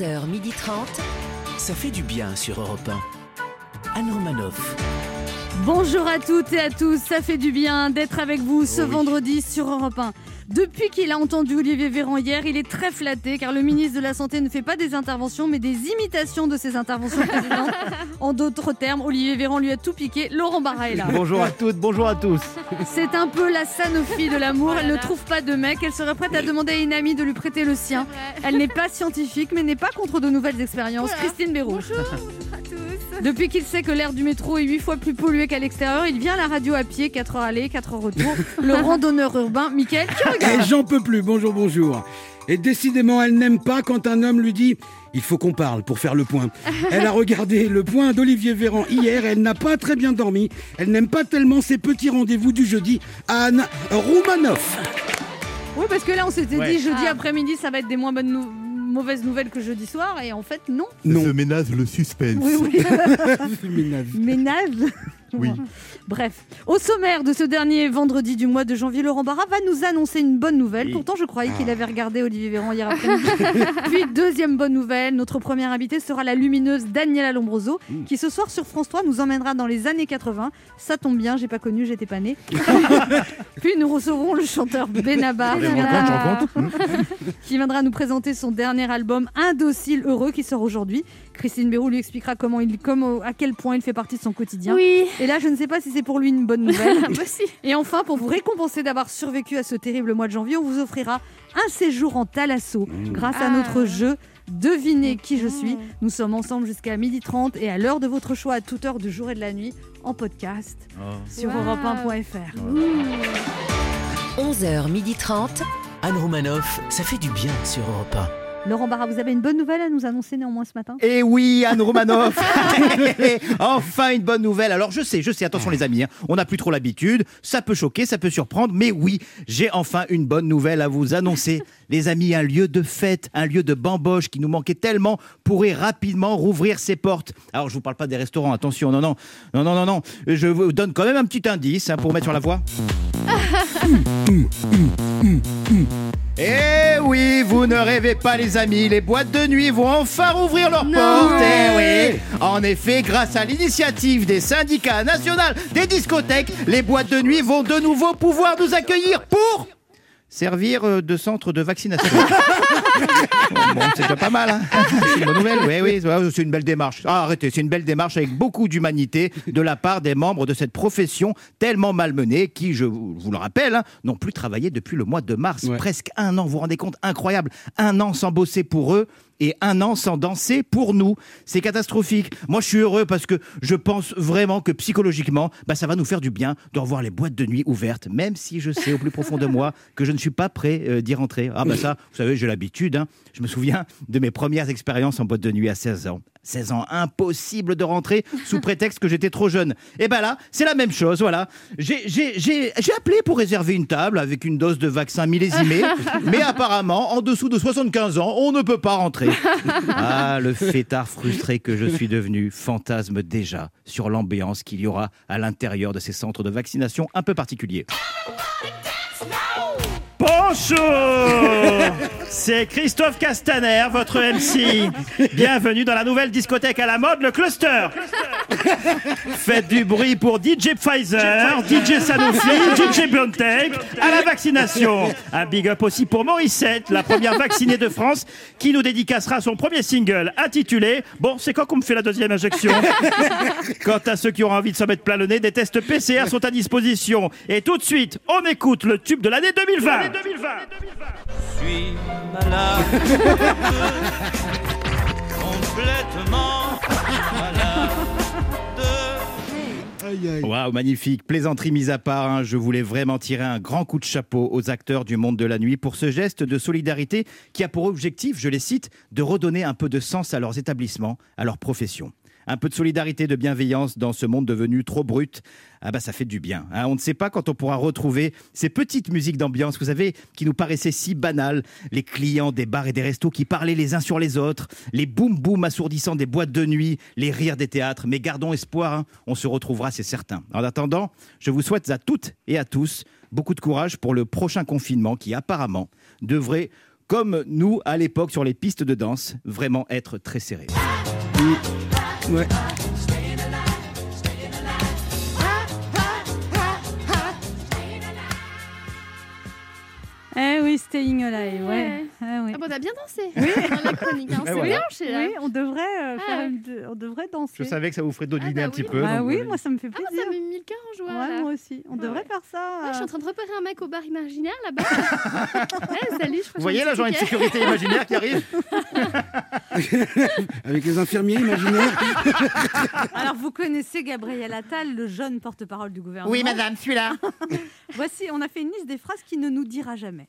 11h30. Ça fait du bien sur Europe 1. Anne Romanoff. Bonjour à toutes et à tous, ça fait du bien d'être avec vous ce vendredi sur Europe 1. Depuis qu'il a entendu Olivier Véran hier, il est très flatté car le ministre de la Santé ne fait pas des interventions mais des imitations de ses interventions précédentes. En d'autres termes, Olivier Véran lui a tout piqué, Laurent Barra est là. Bonjour à toutes, bonjour à tous. C'est un peu la Sanofi de l'amour, elle ne trouve pas de mec, elle serait prête à demander à une amie de lui prêter le sien. Elle n'est pas scientifique mais n'est pas contre de nouvelles expériences. Christine Béraud. Depuis qu'il sait que l'air du métro est 8 fois plus pollué qu'à l'extérieur, il vient à la radio à pied, 4 heures aller, 4 heures retour. Le randonneur urbain, Mickaël, qui regarde Et j'en peux plus, bonjour, bonjour. Et décidément, elle n'aime pas quand un homme lui dit il faut qu'on parle pour faire le point. Elle a regardé le point d'Olivier Véran hier, elle n'a pas très bien dormi. Elle n'aime pas tellement ses petits rendez-vous du jeudi. Anne Roumanoff. Oui, parce que là, on s'était Ouais. dit jeudi après-midi, ça va être des moins bonnes nou- mauvaises nouvelles que jeudi soir, et en fait, non. Non. Se ménage le suspense. Oui, oui. Ménage. Oui. Bref, au sommaire de ce dernier vendredi du mois de janvier, Laurent Barra va nous annoncer une bonne nouvelle. Pourtant, je croyais qu'il avait regardé Olivier Véran hier après-midi. Puis, deuxième bonne nouvelle, notre première invitée sera la lumineuse Daniela Lombroso, qui ce soir sur France 3 nous emmènera dans les années 80. Ça tombe bien, j'ai pas connu, j'étais pas née. Puis nous recevrons le chanteur Benabar viendra, qui viendra nous présenter son dernier album Indocile Heureux qui sort aujourd'hui. Christine Béroux lui expliquera comment il, comment, à quel point il fait partie de son quotidien. Oui, Et là, je ne sais pas si c'est pour lui une bonne nouvelle. moi aussi. Et enfin, pour vous récompenser d'avoir survécu à ce terrible mois de janvier, on vous offrira un séjour en Thalasso grâce à Ah. notre jeu Devinez qui je suis. Nous sommes ensemble jusqu'à 12h30 et à l'heure de votre choix, à toute heure du jour et de la nuit, en podcast sur Wow. europe1.fr. 11h30. Anne Romanoff. Ça fait du bien sur Europe Laurent Barra, vous avez une bonne nouvelle à nous annoncer néanmoins ce matin? Et oui, Anne Romanoff Enfin une bonne nouvelle. Alors je sais, je sais, attention les amis, hein, on n'a plus trop l'habitude, ça peut choquer, ça peut surprendre, mais oui, j'ai enfin une bonne nouvelle à vous annoncer. Les amis, un lieu de fête, un lieu de bamboche qui nous manquait tellement pourrait rapidement rouvrir ses portes. Alors je vous parle pas des restaurants, attention, non, non, non, non, non, non. Je vous donne quand même un petit indice hein, pour mettre sur la voie. Eh oui, vous ne rêvez pas les amis, les boîtes de nuit vont enfin rouvrir leurs portes. Eh oui. En effet, grâce à l'initiative des syndicats nationaux des discothèques, les boîtes de nuit vont de nouveau pouvoir nous accueillir pour servir euh, de centre de vaccination. bon, c'est déjà pas mal, hein C'est une bonne nouvelle. Oui, oui, c'est une belle démarche. Ah, arrêtez, c'est une belle démarche avec beaucoup d'humanité de la part des membres de cette profession tellement malmenée qui, je vous vous le rappelle, hein, n'ont plus travaillé depuis le mois de mars. Ouais. Presque un an, vous vous rendez compte Incroyable. Un an sans bosser pour eux et un an sans danser pour nous. C'est catastrophique. Moi, je suis heureux parce que je pense vraiment que psychologiquement, bah, ça va nous faire du bien de revoir les boîtes de nuit ouvertes, même si je sais au plus profond de moi que je ne suis pas prêt euh, d'y rentrer. Ah bah ça, vous savez, j'ai l'habitude. hein. Je me souviens de mes premières expériences en boîte de nuit à 16 ans. 16 ans, impossible de rentrer sous prétexte que j'étais trop jeune. Et ben là, c'est la même chose, voilà. J'ai- appelé pour réserver une table avec une dose de vaccin millésimée, mais apparemment, en dessous de 75 ans, on ne peut pas rentrer. Ah, le fêtard frustré que je suis devenu fantasme déjà sur l'ambiance qu'il y aura à l'intérieur de ces centres de vaccination un peu particuliers. Bonjour C'est Christophe Castaner, votre MC. Bienvenue dans la nouvelle discothèque à la mode, le Cluster. Faites du bruit pour DJ Pfizer, DJ Sanofi, DJ BioNTech, à la vaccination. Un big up aussi pour Morissette, la première vaccinée de France, qui nous dédicacera son premier single intitulé Bon, c'est quand qu'on me fait la deuxième injection? Quant à ceux qui auront envie de se mettre plein le nez, des tests PCR sont à disposition. Et tout de suite, on écoute le tube de l'année 2020. Suis malade, complètement malade. Waouh, magnifique. Plaisanterie mise à part, hein, je voulais vraiment tirer un grand coup de chapeau aux acteurs du monde de la nuit pour ce geste de solidarité qui a pour objectif, je les cite, de redonner un peu de sens à leurs établissements, à leur profession. Un peu de solidarité, de bienveillance dans ce monde devenu trop brut. Ah bah ça fait du bien. hein. On ne sait pas quand on pourra retrouver ces petites musiques d'ambiance, vous savez, qui nous paraissaient si banales. Les clients des bars et des restos qui parlaient les uns sur les autres, les boum boum assourdissants des boîtes de nuit, les rires des théâtres. Mais gardons espoir, hein. on se retrouvera, c'est certain. En attendant, je vous souhaite à toutes et à tous beaucoup de courage pour le prochain confinement qui apparemment devrait comme nous à l'époque sur les pistes de danse, vraiment être très serré. Ouais. Eh oui, Staying Alive, ouais. Ouais. Ah oui. Ah bon, t'as bien dansé dans la chronique. Hein. Ouais, C'est voilà. bien, chez là. Oui, on devrait, euh, Ah faire ouais. une de- on devrait danser. Je savais que ça vous ferait dodeliner Ah bah un petit oui. peu. Ah donc oui, voilà. moi ça me fait Ah, moi, plaisir. ça m'a mis le cœur en joie. Ouais, moi aussi. On Ouais. devrait faire ça. Ouais, je suis euh, en train de repérer un mec au bar imaginaire là-bas. ouais, salut, je Vous voyez l'agent de sécurité imaginaire qui arrive Avec les infirmiers imaginaires. Alors, vous connaissez Gabriel Attal, le jeune porte-parole du gouvernement. Oui, madame, celui-là. Voici, on a fait une liste des phrases qu'il ne nous dira jamais.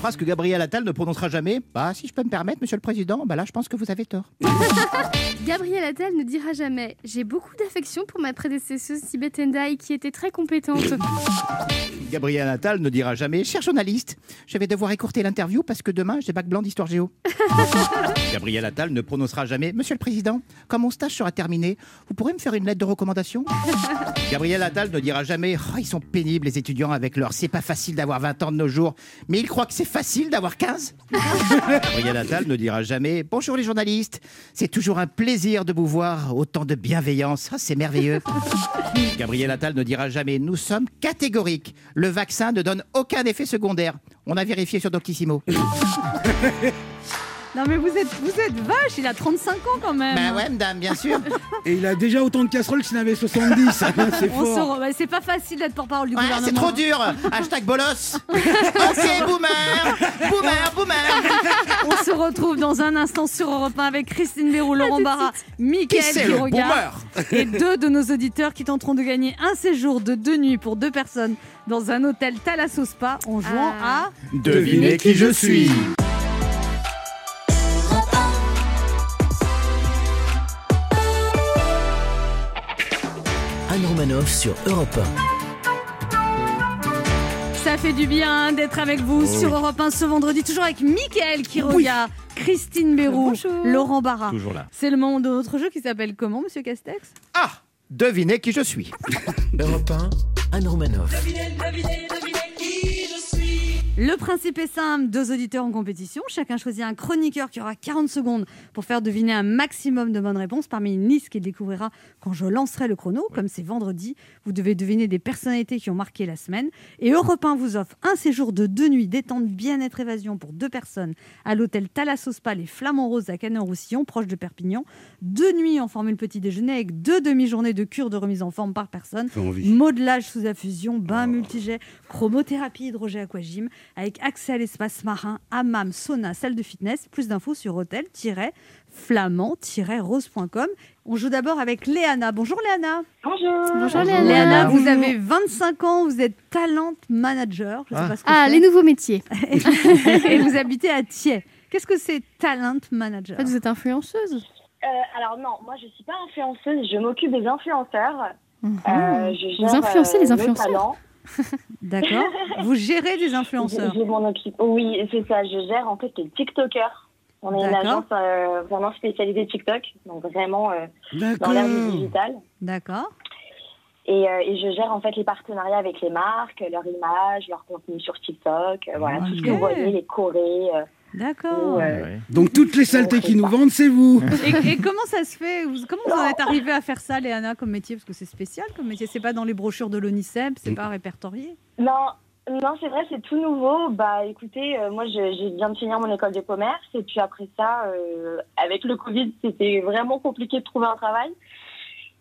phrase que Gabriel Attal ne prononcera jamais. Bah, si je peux me permettre, monsieur le président, bah là, je pense que vous avez tort. Gabriel Attal ne dira jamais J'ai beaucoup d'affection pour ma prédécesseuse Sibeth Endai qui était très compétente. Gabriel Attal ne dira jamais Cher journaliste, je vais devoir écourter l'interview parce que demain j'ai bac blanc d'histoire géo. Gabriel Attal ne prononcera jamais Monsieur le Président, quand mon stage sera terminé, vous pourrez me faire une lettre de recommandation? Gabriel Attal ne dira jamais Oh, Ils sont pénibles les étudiants avec leur C'est pas facile d'avoir 20 ans de nos jours, mais ils croient que c'est facile d'avoir 15 Gabriel Attal ne dira jamais Bonjour les journalistes, c'est toujours un plaisir de vous voir, autant de bienveillance, Ah, c'est merveilleux. Gabriel Attal ne dira jamais Nous sommes catégoriques. Le vaccin ne donne aucun effet secondaire. On a vérifié sur Doctissimo. Non, mais vous êtes, vous êtes vache, il a 35 ans quand même. Ben ouais, madame, bien sûr. Et il a déjà autant de casseroles qu'il en avait 70. c'est On se fort. re- bah, c'est pas facile d'être porte-parole du Ouais, gouvernement. c'est trop dur. Hashtag bolos. ok, boomer. Boomer, boomer. On se retrouve dans un instant sur Europe 1 avec Christine Béroux, Laurent Barra, Qui Mickaël Quiroga boomer? et deux de nos auditeurs qui tenteront de gagner un séjour de deux nuits pour deux personnes dans un hôtel Thalasso Spa en jouant Ah. à Devinez qui je suis. Anne Romanoff sur Europe Ça fait du bien d'être avec vous Oh sur Europe 1 ce vendredi, toujours avec Mickaël Quiroga, Christine Béroux. Laurent Barra. Toujours là. C'est le moment de notre jeu qui s'appelle comment, monsieur Castex? Ah, devinez qui je suis. 1. Europe 1, Anne Romanoff. Le principe est simple, deux auditeurs en compétition, chacun choisit un chroniqueur qui aura 40 secondes pour faire deviner un maximum de bonnes réponses parmi une liste qu'il découvrira quand je lancerai le chrono. Comme c'est vendredi, vous devez deviner des personnalités qui ont marqué la semaine. Et Europe 1 vous offre un séjour de deux nuits détente bien-être évasion pour deux personnes à l'hôtel Thalasso Spa les Flamands Roses à Canet-en-Roussillon, proche de Perpignan. Deux nuits en formule petit déjeuner avec deux demi-journées de cure de remise en forme par personne. Modelage sous infusion, bain multijet, chromothérapie, hydrogé aquagym, avec accès à l'espace marin, hammam, sauna, salle de fitness. Plus d'infos sur hôtel-flamand-rose.com. On joue d'abord avec Léana. Bonjour Léana. Bonjour. Bonjour Léana, Léana. vous avez 25 ans, vous êtes talent manager. Je sais Ah. pas ce que Ah, les nouveaux métiers. Et vous habitez à Thiers. Qu'est-ce que c'est talent manager? En fait, vous êtes influenceuse. Euh, alors non, moi je suis pas influenceuse, je m'occupe des influenceurs. Mhm. Euh, je Vous influencez euh, les le influenceurs talent. D'accord. Vous gérez des influenceurs. je m'en occupe. Oui, c'est ça. Je gère en fait les TikTokers. On est une agence euh, vraiment spécialisée TikTok, donc vraiment euh, dans l'ère du digital. D'accord. Et, euh, et je gère en fait les partenariats avec les marques, leur image, leur contenu sur TikTok, euh, voilà tout ce que vous voyez, les chorés. D'accord. euh, Donc toutes les saletés qui nous vendent, c'est vous. Et, et comment ça se fait vous- Comment vous en êtes arrivé à faire ça, Léana, comme métier? Parce que c'est spécial comme métier. C'est pas dans les brochures de l'ONICEP, c'est pas répertorié? Non, non, c'est vrai, c'est tout nouveau. Bah, écoutez, euh, moi, je, je viens de finir mon école de commerce et puis après ça, euh, avec le Covid, c'était vraiment compliqué de trouver un travail.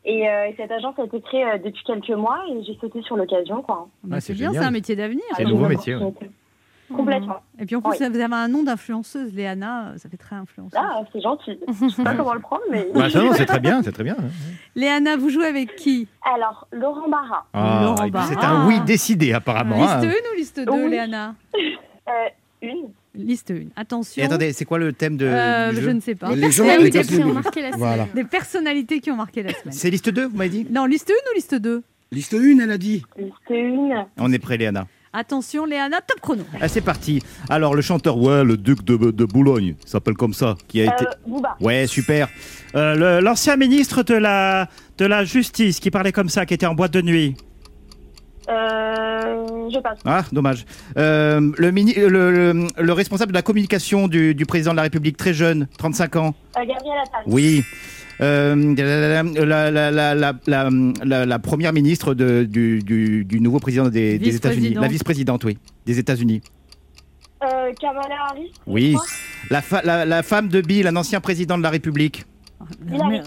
Et euh, cette agence a été créée euh, depuis quelques mois et j'ai sauté sur l'occasion, quoi. Bah, Ah, c'est bien, c'est un métier d'avenir. C'est le nouveau métier, ouais. Opportunités. Complètement. Et puis en plus, Oui. vous avez un nom d'influenceuse, Léana, ça fait très influenceuse. Ah, c'est gentil. Je sais pas comment le prendre, mais. Bah, non, c'est très bien, c'est très bien. Léana, vous jouez avec qui? Alors, Laurent Barra. Puis c'est un oui décidé apparemment. Liste hein. 1 ou liste 2, Oui. Léana? Euh, une. Liste 1. Attention. Et attendez, c'est quoi le thème de, Euh, du je jeu ne sais pas. Les gens Personnalités avec qui ont les- marqué la semaine. Voilà. Des personnalités qui ont marqué la semaine. C'est liste 2, vous m'avez dit? Non, liste 1 ou liste 2 Liste 1, elle a dit. Liste une. On est prêt, Léana. Attention, Léana, top chrono. Ah, c'est parti. Alors, le chanteur, ouais, le duc de, de Boulogne, il s'appelle comme ça, qui a été. Euh, Booba. Ouais, super. Euh, le- L'ancien ministre de la, de la Justice qui parlait comme ça, qui était en boîte de nuit. Euh, je passe. Ah, dommage. Euh, le, mini- le, le- le responsable de la communication du, du président de la République, très jeune, 35 ans. Euh, Gabriel Attal. Oui. Euh, la, la, la, la, la, la- la- la première ministre de- du, du, du nouveau président des, des États-Unis. La vice-présidente, oui, des États-Unis. Euh, Kamala Harris. Oui. La, fa- la, la femme de Bill, un ancien président de la République. Hillary.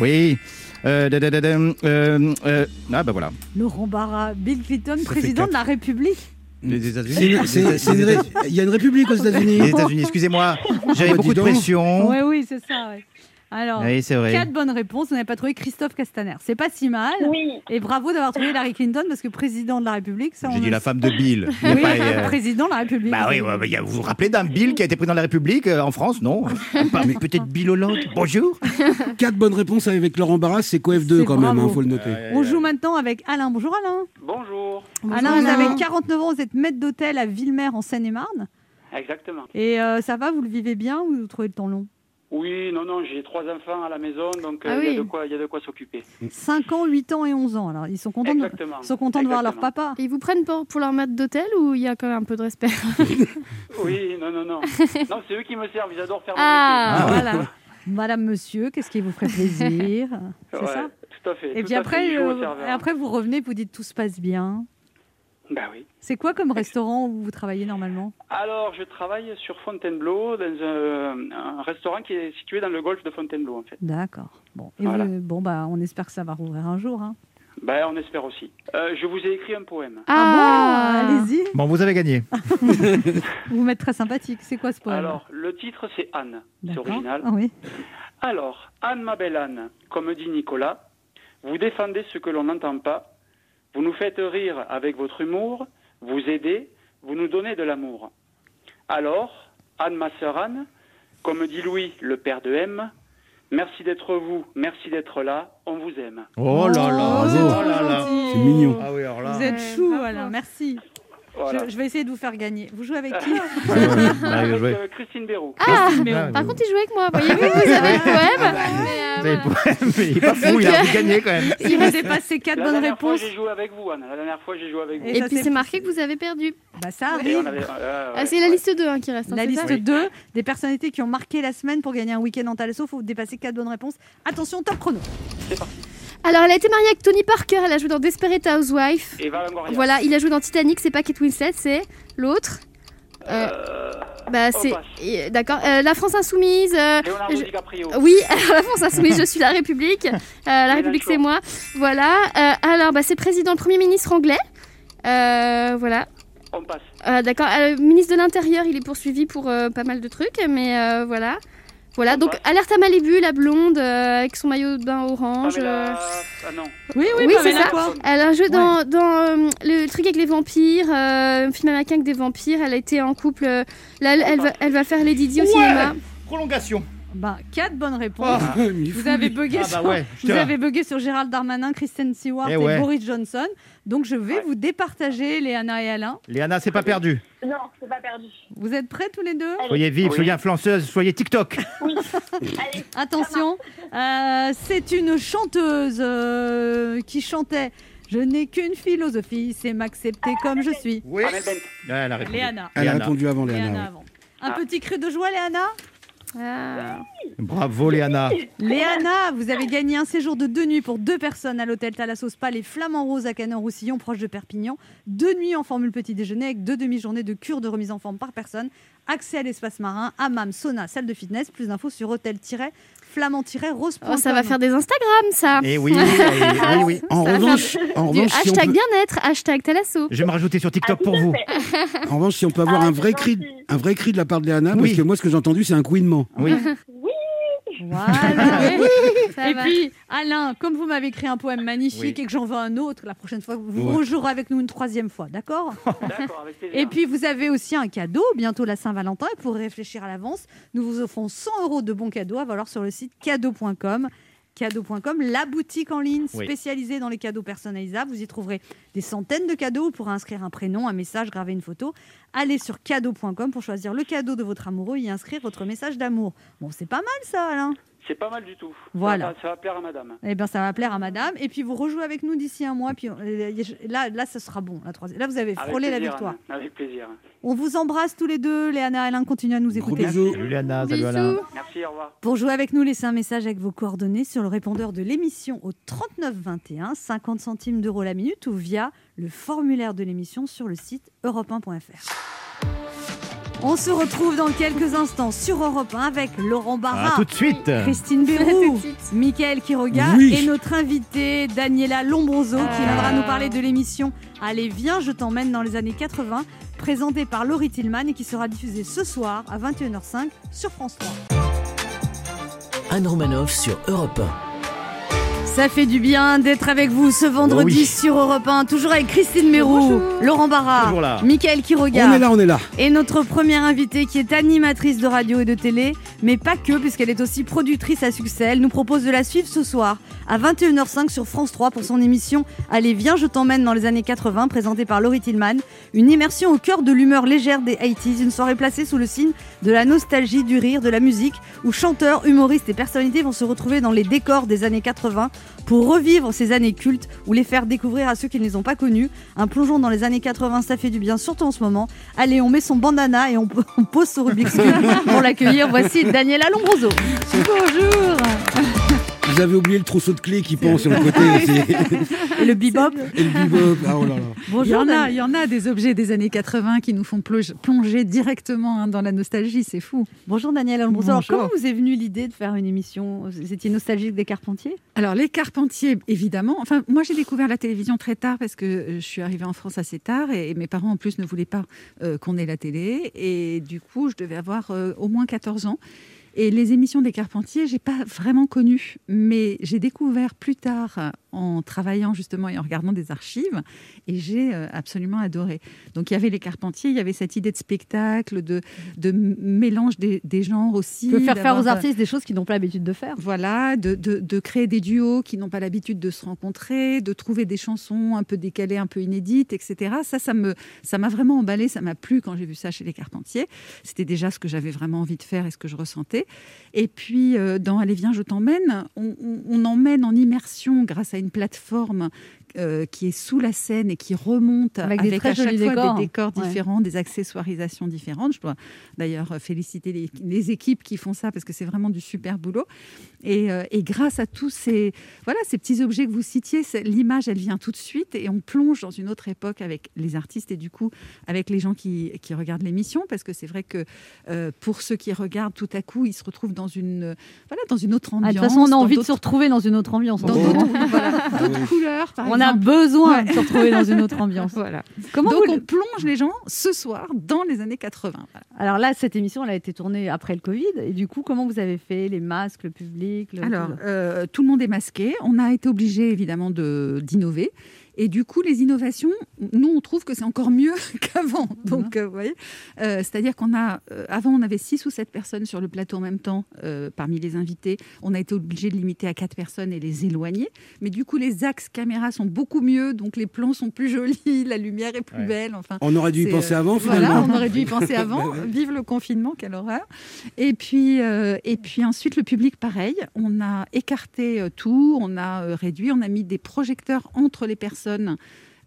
Oui. Euh, da, da, da, da, euh, euh, ah, bah voilà. Laurent Barra, Bill Clinton, président de la République. Les États-Unis. Il y a une république aux États-Unis. Les États-Unis, excusez-moi. J'avais Bah, beaucoup de pression. Oui, oui, c'est ça. ouais. Alors, Oui, c'est vrai. quatre bonnes réponses. Vous n'avez pas trouvé Christophe Castaner. C'est pas si mal. Oui. Et bravo d'avoir trouvé Hillary Clinton parce que président de la République, ça on J'ai dit la femme de Bill. Oui, pas, euh, président de la République. Bah oui, ouais, bah, vous vous rappelez d'un Bill qui a été président de la République euh, en France? Non Pas- Peut-être Bill Hollande Bonjour Quatre bonnes réponses avec Laurent Barras, c'est coef 2 C'est quand même, il faut le noter. On joue maintenant avec Alain. Bonjour Alain. Bonjour. Alain, vous Alain. avez 49 ans, vous êtes maître d'hôtel à Villemer en Seine-et-Marne. Exactement. Et euh, ça va, vous le vivez bien ou vous trouvez le temps long? Oui, non, non, j'ai trois enfants à la maison, donc euh, Ah il y oui. a de quoi, il y a de quoi s'occuper. 5 ans, 8 ans et 11 ans. Alors, ils sont contents, de, Exactement. sont contents de voir leur papa. Et ils vous prennent pour, pour leur maître d'hôtel ou il y a quand même un peu de respect? Oui, non, non, non. non, c'est eux qui me servent, ils adorent faire Ah, mon voilà. Madame, monsieur, qu'est-ce qui vous ferait plaisir? C'est Ouais, ça Tout à fait. Et tout puis après, fait, euh, et après, vous revenez, vous dites tout se passe bien. Bah oui. C'est quoi comme restaurant où vous travaillez normalement? Alors, je travaille sur Fontainebleau, dans un, un restaurant qui est situé dans le golfe de Fontainebleau, en fait. D'accord. Bon, et Voilà. vous- bon bah, on espère que ça va rouvrir un jour. Hein. Ben, on espère aussi. Euh, je vous ai écrit un poème. Ah, bon? Allez-y. Bon, vous avez gagné. Vous m'êtes très sympathique. C'est quoi ce poème? Alors, le titre, c'est Anne. C'est D'accord. original. Ah oui. Alors, Anne, ma belle Anne, comme dit Nicolas, vous défendez ce que l'on n'entend pas, vous nous faites rire avec votre humour, vous aidez, vous nous donnez de l'amour. Alors, Anne, ma sœur Anne, comme dit Louis, le père de M, merci d'être vous, merci d'être là, on vous aime. Oh là là, Oh, là là. C'est mignon. Ah oui, alors là. Vous êtes chou. Alain. Merci. Voilà. Je, je vais essayer de vous faire gagner. Vous jouez avec qui Ouais, ouais, ouais, Avec jouez. euh, Christine Bérou. Ah, Ah, Par oui. contre, il joue avec moi. Voyez-vous, vous avez le poème. mais, euh, Vous avez le voilà. poème, mais il est pas fou, il a envie de gagner quand même. Il va dépasser quatre La bonnes fois, réponses. j'ai joué avec vous, Anne. La dernière fois, j'ai joué avec vous. Et Et puis c'est marqué que vous avez perdu. Bah, ça arrive. avait- euh, Ah, ouais, c'est la ouais. liste 2 hein, qui reste. hein, La c'est liste ça 2 des personnalités qui ont marqué la semaine pour gagner un week-end en Talasso. Il faut dépasser quatre bonnes réponses. Attention, top chrono. Alors, elle a été mariée avec Tony Parker. Elle a joué dans Desperate Housewife. Eva Longoria. Voilà, il a joué dans Titanic. C'est pas Kate Winslet, c'est l'autre. Euh, bah, on c'est. D'accord. Euh, la France Insoumise. euh, Leonardo je- DiCaprio. Oui, la France Insoumise, je suis la République. Euh, la République, c'est moi. Voilà. Euh, alors, bah, c'est président, Premier ministre anglais. Euh, voilà. On passe. Euh, D'accord. Euh, ministre de l'Intérieur, il est poursuivi pour euh, pas mal de trucs, mais euh, voilà. Voilà, donc alerte à Malibu, la blonde, euh, avec son maillot de bain orange. euh. Pamela- Ah non. Oui, oui, Oui, c'est ça. quoi Elle a joué dans, dans euh, le truc avec les vampires, euh, un film américain avec des vampires. Elle a été en couple. euh, là, elle, elle va, elle va faire Lady Di au Ouais. cinéma. Prolongation. Bah, quatre bonnes réponses. Ah. Vous avez bugué, Ah bah sur, ouais, vous avez bugué sur Gérald Darmanin, Kristen Stewart Eh et, ouais. Boris Johnson. Donc je vais Ouais. vous départager, Léana et Alain. Léana, c'est pas perdu. Non, c'est pas perdu. Vous êtes prêts tous les deux? Allez. Soyez vive, Oui. soyez influenceuse, soyez TikTok. Oui. Allez. Attention, euh, c'est une chanteuse euh, qui chantait Je n'ai qu'une philosophie, c'est m'accepter comme je suis. Oui. Bent. Ouais, elle a répondu. Léana. Elle a répondu avant, Léana. Léana ouais. avant. Un Ah. petit cri de joie, Léana? Ah. Bravo, Léana. Léana, vous avez gagné un séjour de deux nuits pour deux personnes à l'hôtel Thalasso Spa, les Flamands Roses à Canon-Roussillon, proche de Perpignan. Deux nuits en formule petit déjeuner avec deux demi-journées de cure de remise en forme par personne. Accès à l'espace marin, hammam, sauna, salle de fitness. Plus d'infos sur hôtel-flamand-rose.com. Oh, ça va faire des Instagram, ça. Et oui, et- oui, oui. En Ça revanche, en Du revanche, si on hashtag peut, bien-être, hashtag Talasso. Je vais me rajouter sur TikTok Ah, pour vous. en revanche, si on peut avoir Ah, un vrai cri, un vrai cri de la part de Léana, Oui. parce que moi, ce que j'ai entendu, c'est un couinement. Oui. Voilà. Ça Et va. puis, Alain, comme vous m'avez écrit un poème magnifique Oui. et que j'en veux un autre, la prochaine fois, vous Ouais. rejouerez avec nous une troisième fois, d'accord D'accord, avec plaisir. Et puis, vous avez aussi un cadeau, bientôt la Saint-Valentin. Et pour réfléchir à l'avance, nous vous offrons 100 euros de bons cadeaux à valoir sur le site cadeau.com. Cadeau.com, la boutique en ligne Oui. spécialisée dans les cadeaux personnalisables. Vous y trouverez des centaines de cadeaux pour inscrire un prénom, un message, graver une photo. Allez sur cadeau.com pour choisir le cadeau de votre amoureux et y inscrire votre message d'amour. Bon, c'est pas mal ça, Alain C'est pas mal du tout. Voilà. Ça, va- ça va plaire à madame. Eh bien, ça va plaire à madame. Et puis, vous rejouez avec nous d'ici un mois. Puis, euh, là, là, ça sera bon. La troisième. Là, vous avez frôlé la victoire. Avec plaisir. On vous embrasse tous les deux. Léana et Alain, continuez à nous écouter. Salut Léana, salut Alain. Merci, au revoir. Pour jouer avec nous, laissez un message avec vos coordonnées sur le répondeur de l'émission au 39 21, 50 centimes d'euros la minute ou via le formulaire de l'émission sur le site europe1.fr. On se retrouve dans quelques instants sur Europe 1 avec Laurent Barra. À tout de suite. Christine Bérou, Mickaël Quiroga Oui. et notre invité Daniela Lombroso qui viendra nous parler de l'émission Allez viens, je t'emmène dans les années 80, présentée par Laurie Tillman et qui sera diffusée ce soir à 21h05 sur France 3. Anne Romanoff sur Europe Ça fait du bien d'être avec vous ce vendredi Oui. sur Europe 1, toujours avec Christine Mérou, Laurent Barra. Mickaël Quiroga. On est là, on est là. Et notre première invitée qui est animatrice de radio et de télé, mais pas que, puisqu'elle est aussi productrice à succès. Elle nous propose de la suivre ce soir à 21h05 sur France 3 pour son émission Allez, viens, je t'emmène dans les années 80, présentée par Laurie Tillman. Une immersion au cœur de l'humeur légère des 80s, une soirée placée sous le signe de la nostalgie, du rire, de la musique, où chanteurs, humoristes et personnalités vont se retrouver dans les décors des années 80 pour revivre ces années cultes ou les faire découvrir à ceux qui ne les ont pas connues. Un plongeon dans les années 80, ça fait du bien, surtout en ce moment. Allez, on met son bandana et on, pose ce Rubik's pour l'accueillir. Voici Daniela Lombroso. Bonjour Vous avez oublié le trousseau de clés qui pend sur le côté aussi. Et le bebop Et le bebop. Ah, oh là là. Bonjour, il, y en a, il y en a des objets des années 80 qui nous font plonger, plonger directement hein, dans la nostalgie, c'est fou. Bonjour Daniela Lombroso. Alors, Bonjour. comment vous est venue l'idée de faire une émission? Vous étiez nostalgique des Carpentiers? Alors les Carpentiers, évidemment. Enfin, moi j'ai découvert la télévision très tard parce que euh, je suis arrivée en France assez tard et, et mes parents en plus ne voulaient pas euh, qu'on ait la télé et du coup je devais avoir euh, au moins 14 ans. Et les émissions des Carpentiers, j'ai pas vraiment connu, mais j'ai découvert plus tard en travaillant justement et en regardant des archives, et j'ai euh, absolument adoré. Donc il y avait les Carpentiers, il y avait cette idée de spectacle, de, de mélange des, des genres aussi. Veux faire faire aux euh, artistes des choses qu'ils n'ont pas l'habitude de faire. voilà, de, de- de créer des duos qui n'ont pas l'habitude de se rencontrer, de trouver des chansons un peu décalées, un peu inédites, etc. Ça, ça me, ça m'a vraiment emballé, ça m'a plu quand j'ai vu ça chez les Carpentiers. C'était déjà ce que j'avais vraiment envie de faire et ce que je ressentais. Et puis, euh, dans Allez, viens, je t'emmène, on, on- on emmène en immersion grâce à une plateforme euh, qui est sous la scène et qui remonte Avec des très à chaque fois décors. des décors Ouais. différents, des accessoirisations différentes. Je dois d'ailleurs euh, féliciter les, les équipes qui font ça parce que c'est vraiment du super boulot. Et, euh, et grâce à tous ces, voilà, ces petits objets que vous citiez, l'image, elle vient tout de suite et on plonge dans une autre époque avec les artistes et du coup avec les gens qui, qui regardent l'émission parce que c'est vrai que euh, pour ceux qui regardent tout à coup, ils se retrouvent dans une, voilà, dans une autre Ah, ambiance. de toute façon, on a envie de se retrouver dans une autre ambiance. dans d'autres voilà, d'autres couleurs, par On a besoin Ouais. de se retrouver dans une autre ambiance. Voilà. Comment Donc vous- on plonge les gens ce soir dans les années 80. Voilà. Alors là, cette émission, elle a été tournée après le Covid. Et du coup, comment vous avez fait Les masques, le public le- Alors, tout- euh, tout le monde est masqué. On a été obligé évidemment de- d'innover. Et du coup, les innovations, nous, on trouve que c'est encore mieux qu'avant. Donc, euh, vous voyez, Euh, c'est-à-dire qu'on a, euh, avant, on avait six ou sept personnes sur le plateau en même temps euh, parmi les invités. On a été obligé de limiter à quatre personnes et les éloigner. Mais du coup, les axes caméra sont beaucoup mieux, donc les plans sont plus jolis, la lumière est plus Ouais. belle. Enfin, On aurait dû y penser euh, avant, Voilà, finalement. on aurait dû y penser avant. Vive le confinement, quelle horreur. Et puis, euh, et puis ensuite, le public, pareil. On a écarté euh, tout, on a euh, réduit, on a mis des projecteurs entre les personnes personnes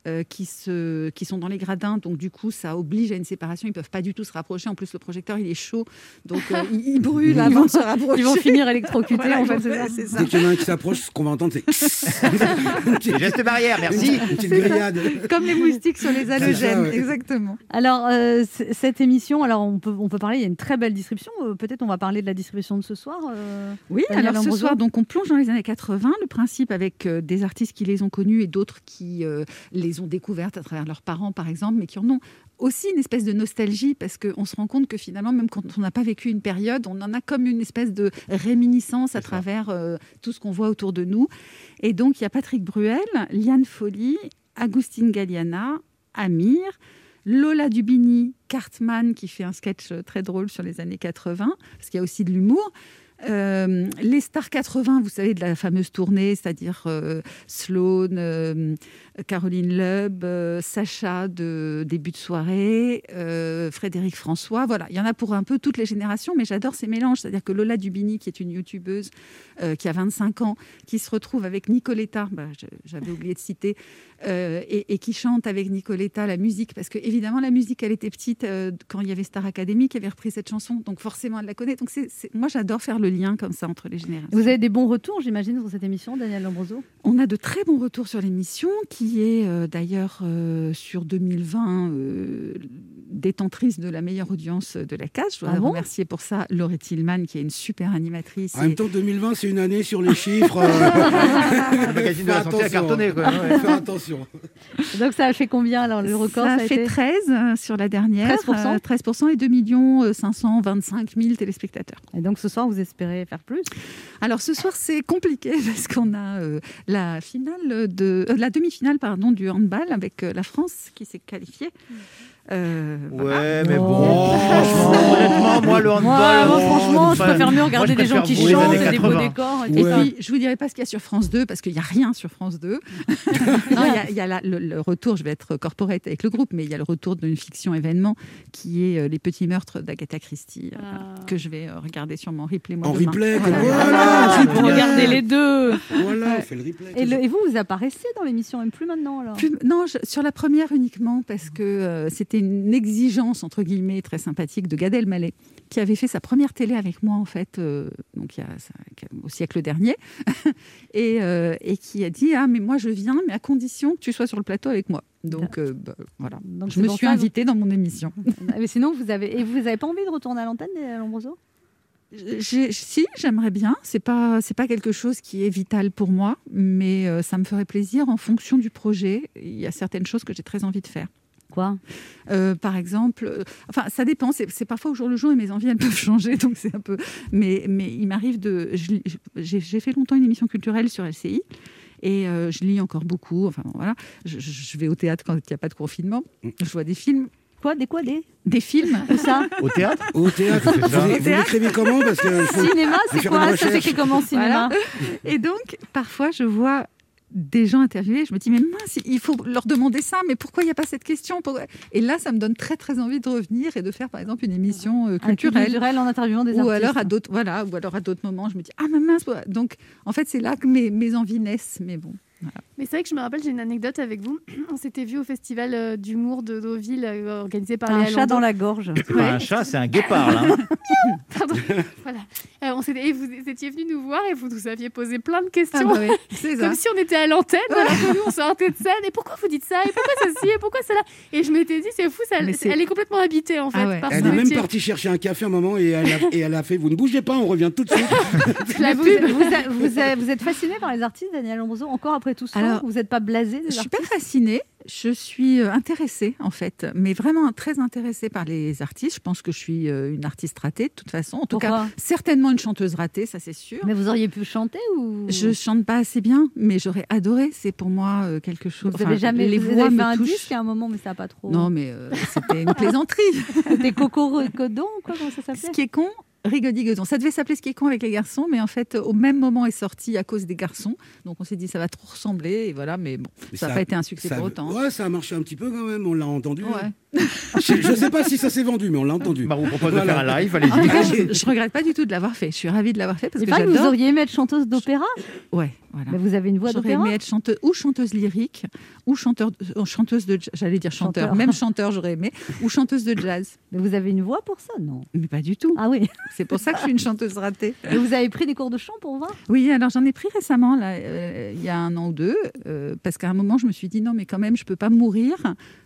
euh, qui, se, qui sont dans les gradins, donc du coup ça oblige à une séparation, ils peuvent pas du tout se rapprocher, en plus le projecteur il est chaud, donc euh, il, brûle avant de se rapprocher. Ils vont finir électrocutés, Voilà, en fait, c'est ça. Dès qu'il y en a un qui s'approche, ce qu'on va entendre, c'est. Geste barrière, merci. Une petite grillade. Comme les moustiques sur les halogènes, C'est ça, ouais. exactement. Alors, euh, cette émission, alors on peut, on peut parler, il y a une très belle distribution. Euh, Peut-être on va parler de la distribution de ce soir. euh, Oui, alors ce soir, donc on plonge dans les années 80. Le principe avec euh, des artistes qui les ont connus et d'autres qui euh, ont découvertes à travers leurs parents, par exemple, mais qui en ont aussi une espèce de nostalgie parce qu'on se rend compte que finalement, même quand on n'a pas vécu une période, on en a comme une espèce de réminiscence à travers euh, tout ce qu'on voit autour de nous. Et donc, il y a Patrick Bruel, Liane Folly, Agustin Galliana, Amir. Lola Dubini, Cartman, qui fait un sketch très drôle sur les années 80, parce qu'il y a aussi de l'humour. Euh, les stars 80, vous savez, de la fameuse tournée, c'est-à-dire euh, Sloane, euh, Caroline Loeb, euh, Sacha de début de soirée, euh, Frédéric François, voilà, il y en a pour un peu toutes les générations, mais j'adore ces mélanges, c'est-à-dire que Lola Dubini, qui est une youtubeuse qui a 25 ans, qui se retrouve avec Nicoletta, bah, j'avais oublié de citer, et, qui chante avec Nicoletta la musique, parce que évidemment la musique, elle était petite quand il y avait Star Academy qui avait repris cette chanson, donc forcément elle la connaît. Donc moi j'adore faire le lien comme ça entre les générations. Vous avez des bons retours, j'imagine, sur cette émission, Daniel Lombroso? On a de très bons retours sur l'émission, qui est euh, d'ailleurs euh, sur 2020 euh, détentrice de la meilleure audience de la case. Je dois Ah bon? remercier pour ça Laurie Tillman, qui est une super animatrice. En même temps, 2020, c'est une année sur les chiffres. Le magazine de la santé a cartonné, quoi. Ouais. Fais attention. Donc ça a fait combien alors le record? Ça, a fait été 13 euh, sur la dernière. 13%? euh, 13% et 2 millions 525 000 téléspectateurs. Et donc ce soir, vous espérez faire plus Alors ce soir c'est compliqué parce qu'on a euh, la finale de euh, la demi-finale pardon du handball avec euh, la France qui s'est qualifiée. Euh, voilà. Ouais, mais Oh. bon, franchement, honnêtement, moi, le handball. Moi, moi, bon, franchement, je préfère mieux regarder des gens qui chantent, années des beaux 80. décors. Et Et puis, je vous dirai pas ce qu'il y a sur France 2, parce qu'il n'y a rien sur France 2. non, il y a, il y a la- le, le retour, je vais être corporate avec le groupe, mais il y a le retour d'une fiction événement qui est euh, Les Petits Meurtres d'Agatha Christie, euh, Ah. que je vais euh, regarder sur mon replay. Moi, En demain. replay, Voilà. voilà. regardez les deux. Voilà, on fait le replay. Et, le- et vous, vous apparaissez dans l'émission, même plus maintenant alors Plus- non, je- sur la première uniquement, parce que euh, c'était une exigence, entre guillemets, très sympathique de Gad Elmaleh, qui avait fait sa première télé avec moi, en fait, euh, donc il y a, ça- au siècle dernier, et, euh, et qui a dit Ah, mais moi je viens, mais à condition que tu sois sur le plateau avec moi. Donc euh, bah, voilà. Donc, je me suis invitée dans mon émission. Ah, Mais sinon, vous avez et vous avez pas envie de retourner à l'antenne, Lombroso? Si, j'aimerais bien. C'est pas, c'est pas quelque chose qui est vital pour moi, mais euh, ça me ferait plaisir en fonction du projet. Il y a certaines choses que j'ai très envie de faire. Quoi? Euh, par exemple, euh, enfin, ça dépend. C'est c'est parfois au jour le jour et mes envies, elles peuvent changer. Donc, c'est un peu. Mais, mais il m'arrive de. J'ai fait longtemps une émission culturelle sur LCI. Et euh, je lis encore beaucoup. Enfin, bon, voilà. Je, je- je vais au théâtre quand il n'y a pas de confinement. Je vois des films. Quoi Des quoi Des Des films. Où ça Au théâtre Au théâtre, vous, vous l'écrivez comment Parce que faut- Cinéma, c'est faire une quoi Ça recherche. s'écrit comment cinéma Voilà. Et donc, parfois, je vois des gens interviewés, je me dis, mais mince, il faut leur demander ça, mais pourquoi il n'y a pas cette question Pourquoi Et là, ça me donne très, très envie de revenir et de faire, par exemple, une émission euh, Un culturelle. culturel en interviewant des ou artistes. alors à d'autres voilà ou alors à d'autres moments je me dis ah mais mince voilà. donc en fait c'est là que mes, mes envies naissent mais bon voilà. Mais c'est vrai que je me rappelle, j'ai une anecdote avec vous. On s'était vu au festival euh, d'humour de Deauville euh, organisé par un les chat dans la gorge. C'est pas un chat, c'est un guépard, là. hein. Pardon. voilà. Euh, on s'était- et vous étiez venu nous voir et vous nous aviez posé plein de questions. Ah bah oui, c'est ça Comme si on était à l'antenne, alors que nous on sortait de scène. Et pourquoi vous dites ça? Et pourquoi ceci? Et pourquoi cela? Et je m'étais dit, c'est fou, ça, c'est- elle est complètement habitée en fait Ah ouais. par Elle est même partie chercher un café un moment et elle, a, et elle a fait Vous ne bougez pas, on revient tout de suite. La vous, pub. vous, êtes- vous êtes- vous êtes fasciné par les artistes, Daniel Lombroso, encore après tout ça Alors, Vous n'êtes pas blasé des je suis artistes pas fascinée. Je suis euh, intéressée en fait mais vraiment très intéressée par les artistes. Je pense que je suis euh, une artiste ratée de toute façon. En tout cas certainement une chanteuse ratée ça c'est sûr. Mais vous auriez pu chanter ou je chante pas assez bien mais j'aurais adoré. C'est pour moi euh, quelque chose Vous enfin, avez jamais les vous voix avez fait me un disque à un moment, mais ça n'a pas trop. non mais euh, c'était une plaisanterie. Des cocoro et quoi, comment ça Ce s'appelait qui est con, rigodigodon. Ça devait s'appeler Ce qui est con avec les garçons, mais en fait, au même moment est sorti à cause des garçons. Donc on s'est dit, ça va trop ressembler, et voilà, mais bon, Mais ça n'a pas été un succès ça- pour autant. Ouais, ça a marché un petit peu quand même, on l'a entendu. Ouais. Je ne sais pas si ça s'est vendu, mais on l'a entendu. Bah, on vous propose de faire un live, je, je regrette pas du tout de l'avoir fait. Je suis ravie de l'avoir fait parce que que vous auriez aimé être chanteuse d'opéra, Ouais, voilà. mais vous avez une voix J'aurais d'opéra. aimé être chanteuse ou chanteuse lyrique ou chanteur, euh, chanteuse de, j'allais dire chanteur, Chanteur. même chanteur j'aurais aimé ou chanteuse de jazz. Mais vous avez une voix pour ça, non? Mais pas du tout. Ah oui. C'est pour ça que je suis une chanteuse ratée. Et vous avez pris des cours de chant pour voir? Oui, alors j'en ai pris récemment, là, euh, il y a un an ou deux, euh, parce qu'à un moment, je me suis dit non, mais quand même, je peux pas mourir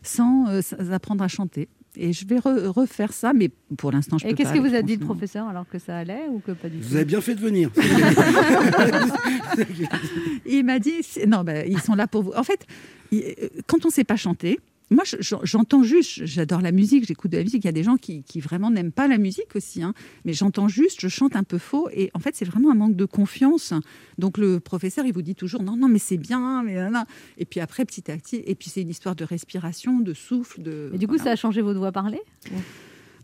sans euh, s- apprendre à chanter. Et je vais re- refaire ça, mais pour l'instant, je Et peux qu'est-ce pas, que vous a dit le professeur alors que ça allait ou que pas du tout Vous avez bien fait de venir. Il m'a dit c'est- non, bah, ils sont là pour vous. En fait, euh, quand on sait pas chanter, moi, je- je- j'entends juste, j'adore la musique, j'écoute de la musique. Il y a des gens qui, qui vraiment n'aiment pas la musique aussi, hein. mais j'entends juste, je chante un peu faux. Et en fait, c'est vraiment un manque de confiance. Donc, le professeur, il vous dit toujours non, non, mais c'est bien. Mais. Et puis après, petit à petit, et puis c'est une histoire de respiration, de souffle. De, Et du coup, voilà. ça a changé votre voix parlée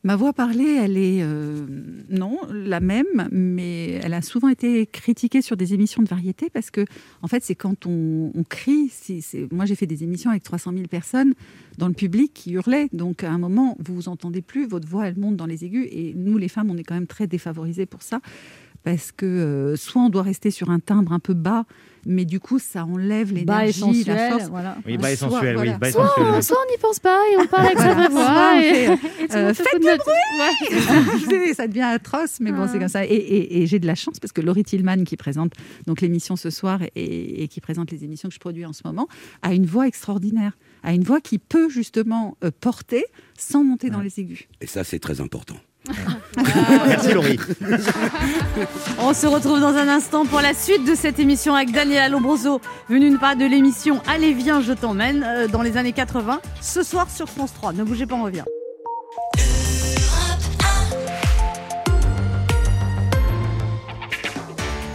Ma voix parlée, elle est euh, non la même, mais elle a souvent été critiquée sur des émissions de variété parce que, en fait, c'est quand on, on crie. moi, j'ai fait des émissions avec 300 000 personnes dans le public qui hurlaient. Donc, à un moment, vous vous entendez plus, votre voix, elle monte dans les aigus. Et nous, les femmes, on est quand même très défavorisées pour ça parce que euh, soit on doit rester sur un timbre un peu bas, mais du coup, ça enlève Bas l'énergie, la force. voilà. Oui, bas et Soit- sensuel, oui, voilà. bas et Soit- sensuel. Oh, soit on n'y pense pas et on parle avec sa vraie Soit voix. Et, et le euh, faites Ouais. C'est- ça devient atroce, mais bon, Ah. c'est comme ça. Et, et- et j'ai de la chance parce que Laurie Tillman, qui présente donc l'émission ce soir et, et qui présente les émissions que je produis en ce moment, a une voix extraordinaire, a une voix qui peut justement euh, porter sans monter dans les aigus. Et ça, c'est très important. Merci Laurie. On se retrouve dans un instant pour la suite de cette émission avec Daniela Lombroso, venue nous parler de l'émission Allez viens, je t'emmène euh, dans les années 80, ce soir sur France 3. Ne bougez pas, on revient.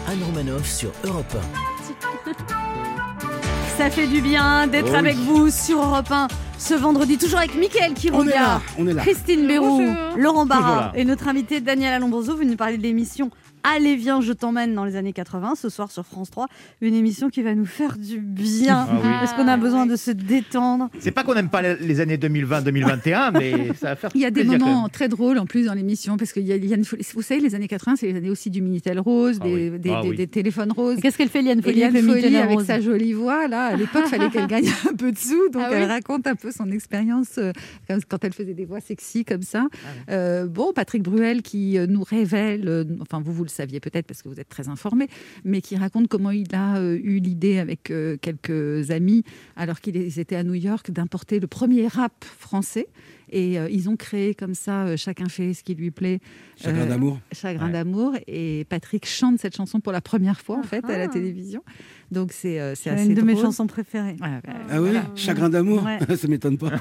Anne Romanoff sur Europe Ça fait du bien d'être Oh oui. avec vous sur Europe 1 ce vendredi, toujours avec Mickaël qui On est là, regarde, on est là. Christine Béroux, Bonjour. Laurent Barra et notre invité Daniela Lombroso, venue nous parler de l'émission Allez viens, je t'emmène dans les années 80, ce soir sur France 3, une émission qui va nous faire du bien, Ah oui. parce qu'on a Ah, besoin de se détendre? C'est pas qu'on n'aime pas les années 2020-2021, mais ça va faire Il y a des moments très drôles en plus dans l'émission parce qu'il y a, y a une Vous savez, les années 80, c'est les années aussi du Minitel rose, Ah des, oui. des- Ah des- oui. des téléphones roses. Qu'est-ce qu'elle fait Liane Folie Liane Folie, avec Rose? sa jolie voix, là, à l'époque, il fallait qu'elle gagne un peu de sous, donc Ah elle oui raconte un peu son expérience euh, quand- elle faisait des voix sexy comme ça. Ah Euh, bon, Patrick Bruel qui euh, nous révèle, enfin vous, vous le saviez peut-être parce que vous êtes très informé, mais qui raconte comment il a eu l'idée avec quelques amis, alors qu'ils étaient à New York, d'importer le premier rap français. Et euh, ils ont créé comme ça, euh, chacun fait ce qui lui plaît, Chagrin Euh, d'amour. Chagrin Ouais. d'amour. Et Patrick chante cette chanson pour la première fois, en fait, à la télévision. Donc c'est euh, c'est C'est assez une de mes chansons préférées. Ah oui Chagrin d'amour Ouais. Ça m'étonne pas.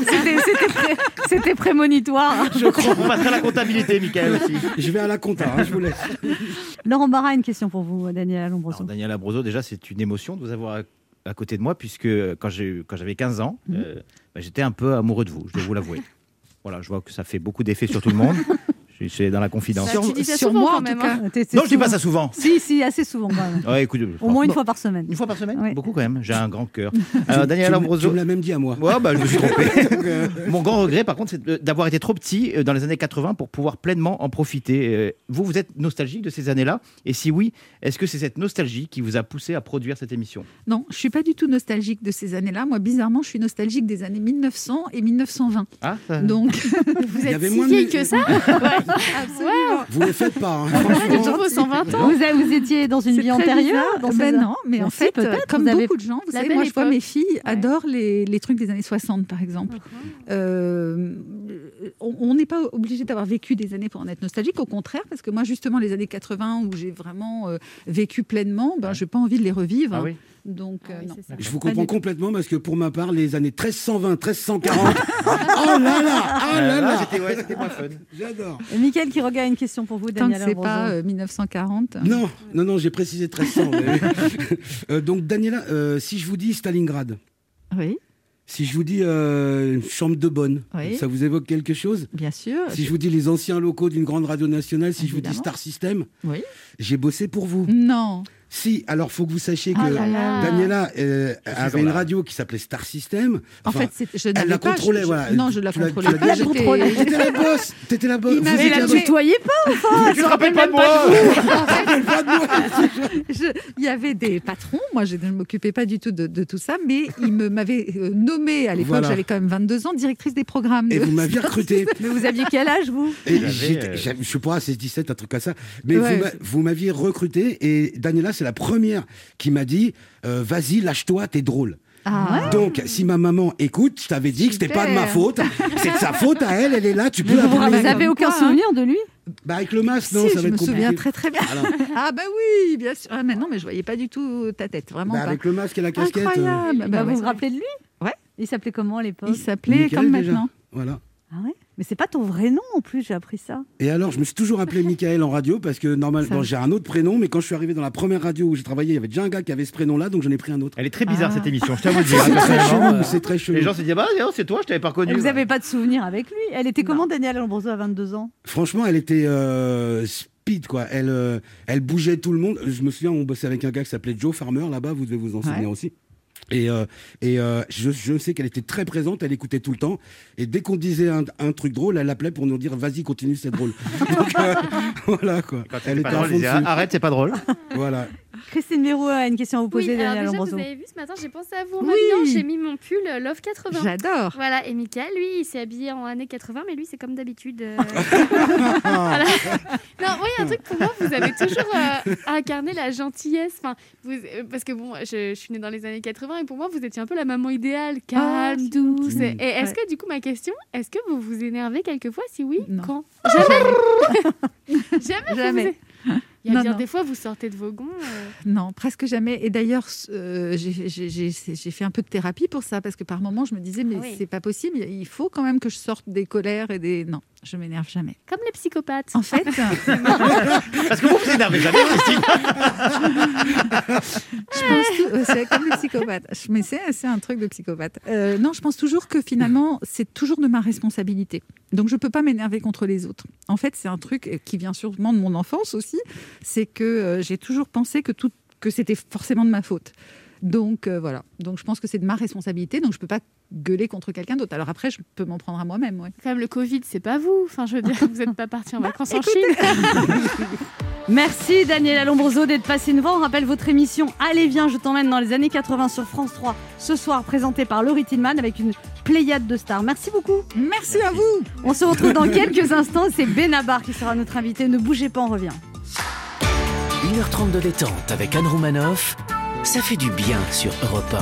C'était- C'était pré- c'était prémonitoire. Je crois qu'on passerait à la comptabilité, Michael aussi. Je vais à la compta, hein, je vous laisse. Laurent Barra, une question pour vous, Daniela Lombroso. Alors, Daniel Abroso, déjà, c'est une émotion de vous avoir à, côté de moi, puisque quand j'ai- quand j'avais 15 ans, euh, bah, j'étais un peu amoureux de vous, je dois vous l'avouer. Voilà, je vois que ça fait beaucoup d'effets sur tout le monde. Suis dans la confidence. Ça, tu dis ça sur souvent, moi, quand en même, tout cas. T'es- t'es Non, je dis souvent- pas ça souvent. Si, si, assez souvent quand même. Ouais, écoute, Au moins une bon, fois par semaine. une fois par semaine Oui. Beaucoup quand même, j'ai un grand cœur. Alors, Daniel Ambroso. Tu me l'as même dit à moi. Ouais, bah, je me suis trompé. Euh, Mon grand regret, par contre, c'est d'avoir été trop petit euh, dans les années 80 pour pouvoir pleinement en profiter. Euh, Vous, vous êtes nostalgique de ces années-là? Et si oui, est-ce que c'est cette nostalgie qui vous a poussé à produire cette émission? Non, je suis pas du tout nostalgique de ces années-là. Moi, bizarrement, je suis nostalgique des années 1900 et 1920. Ah, ça- Donc, Vous êtes si de- vieille que ça absolument. Vous les faites pas. hein. C'est toujours 120 ans. Vous, étiez dans une vie antérieure dans ces Ben non, mais en fait, peut-être, comme vous avez- beaucoup de gens, vous savez, moi je vois mes filles adorent les, les trucs des années 60, par exemple. Euh, on n'est pas obligé d'avoir vécu des années pour en être nostalgique, au contraire, parce que moi, justement, les années 80 où j'ai vraiment euh, vécu pleinement, ben, je n'ai pas envie de les revivre. Ah oui Donc, Ah euh, oui, non. Je vous Pas comprends complètement parce que pour ma part, les années 1320, 1340, oh là là, ah Euh, là là, là, c'était moins fun. j'adore. Euh, Mickaël qui regarde une question pour vous, Tant que Daniela c'est Lombroso. pas euh, 1940. Non, non, non, j'ai précisé 1300. mais- Euh, donc Daniela, euh, si je vous dis Stalingrad, Oui, si je vous dis euh, chambre de bonne, Oui. ça vous évoque quelque chose? Bien sûr. Si je vous dis les anciens locaux d'une grande radio nationale, si je vous dis. Star System, Oui. j'ai bossé pour vous. Non. Si, alors faut que vous sachiez que Ah là là. Daniela euh, avait une radio qui s'appelait Star System. En fait, je elle la pas. contrôlait, je- je- voilà. Non, je la contrôlais. pas, T'étais la boss, t'étais la boss. Il Vous m'avait la tutoyez pas enfin Tu te rappelles pas de moi Je- il y avait des patrons, moi je ne m'occupais pas du tout de, de tout ça, mais ils me m'avaient euh, nommée à l'époque, Voilà. j'avais quand même 22 ans, directrice des programmes. Et de- vous m'aviez recruté. Mais vous aviez quel âge, vous euh, je sais pas, c'est 17, un truc comme ça. Mais vous m'a- vous m'aviez recruté et Daniela, c'est la première qui m'a dit euh, Vas-y, lâche-toi, t'es drôle. Ah, Donc, si ma maman écoute, je t'avais dit que c'était pas de ma faute. C'est de sa faute à elle, elle est là, tu peux Vous la vous blâmer. avez Comme aucun hein. souvenir de lui? Bah, avec le masque, si, non, ça je va être me compliqué. souviens très très bien. Alors, Ah bah oui, bien sûr. Ah, mais non, mais je voyais pas du tout ta tête, vraiment bah, pas. avec le masque et la casquette. euh, Incroyable. Bah Bah, ouais. Vous vous rappelez de lui? Ouais. Il s'appelait comment à l'époque? Il s'appelait comme maintenant. Voilà. Ah ouais? Mais c'est pas ton vrai nom en plus, j'ai appris ça. Et alors, je me suis toujours appelé Michael en radio parce que normalement, j'ai un autre prénom, mais quand je suis arrivé dans la première radio où j'ai travaillé, il y avait déjà un gars qui avait ce prénom-là, donc j'en ai pris un autre. Elle est très bizarre Ah. cette émission, je t'avoue. de dire, C'est très personnellement, chelou, euh, c'est très chelou. Les gens se disent bah c'est toi, je t'avais pas reconnu. Vous n'avez pas de souvenir avec lui? Elle était comment, Danielle Lombroso, à 22 ans? Franchement, elle était euh, speed, quoi. Elle, euh, elle bougeait tout le monde. Je me souviens, on bossait avec un gars qui s'appelait Joe Farmer, là-bas, vous devez vous en souvenir Ouais. aussi. Et, euh, et euh, je, je sais qu'elle était très présente, elle écoutait tout le temps. Et dès qu'on disait un, un truc drôle, elle appelait pour nous dire vas-y, continue, c'est drôle. Donc, euh, voilà quoi. Elle était pas à drôle, arrête, c'est pas drôle. Voilà. Christine Mérou a une question à vous poser, Oui, alors déjà, vous avez vu ce matin, j'ai pensé à vous en Oui. J'ai mis mon pull euh, Love 80. J'adore. Voilà, et Michael, lui, il s'est habillé en années 80, mais lui, c'est comme d'habitude. euh, voilà. Non, oui, un truc pour moi, vous avez toujours euh, incarné la gentillesse. Enfin, vous, euh, parce que bon, je, je suis née dans les années 80 et pour moi, vous étiez un peu la maman idéale, calme, Ah, c'est douce. Et, est-ce Ouais. que, du coup, ma question, est-ce que vous vous énervez quelquefois? Si oui, Non. quand? Jamais Jamais, Jamais. vous Il y a Non, bien non. des fois, vous sortez de vos gonds. euh, Non, presque jamais. Et d'ailleurs, euh, j'ai- fait un peu de thérapie pour ça, parce que par moments, je me disais, mais oui. c'est pas possible, il faut quand même que je sorte des colères et des... Non, je m'énerve jamais. Comme les psychopathes. En fait, Parce que vous vous énervez jamais, Christine. je pense tout- euh, c'est comme le psychopathe. Je- Mais c'est c'est un truc de psychopathe. Euh, non, je pense toujours que finalement, c'est toujours de ma responsabilité. Donc, je peux pas m'énerver contre les autres. En fait, c'est un truc euh, qui vient sûrement de mon enfance aussi. C'est que euh, j'ai toujours pensé que tout que c'était forcément de ma faute. Donc euh, voilà. Donc je pense que c'est de ma responsabilité. Donc je peux pas gueuler contre quelqu'un d'autre. Alors après, je peux m'en prendre à moi-même. Ouais. Quand même, le Covid, c'est pas vous. Enfin, je veux dire, vous n'êtes pas parti en vacances en Chine. Merci Daniela Lombroso d'être nous voir. On rappelle votre émission Allez viens, je t'emmène dans les années 80 sur France 3 ce soir présentée par Laurie Tillman avec une pléiade de stars. Merci beaucoup. Merci à vous. On se retrouve dans quelques instants. C'est Benabar qui sera notre invité. Ne bougez pas, on revient. 1h30 de détente avec Anne Romanoff, ça fait du bien sur Europe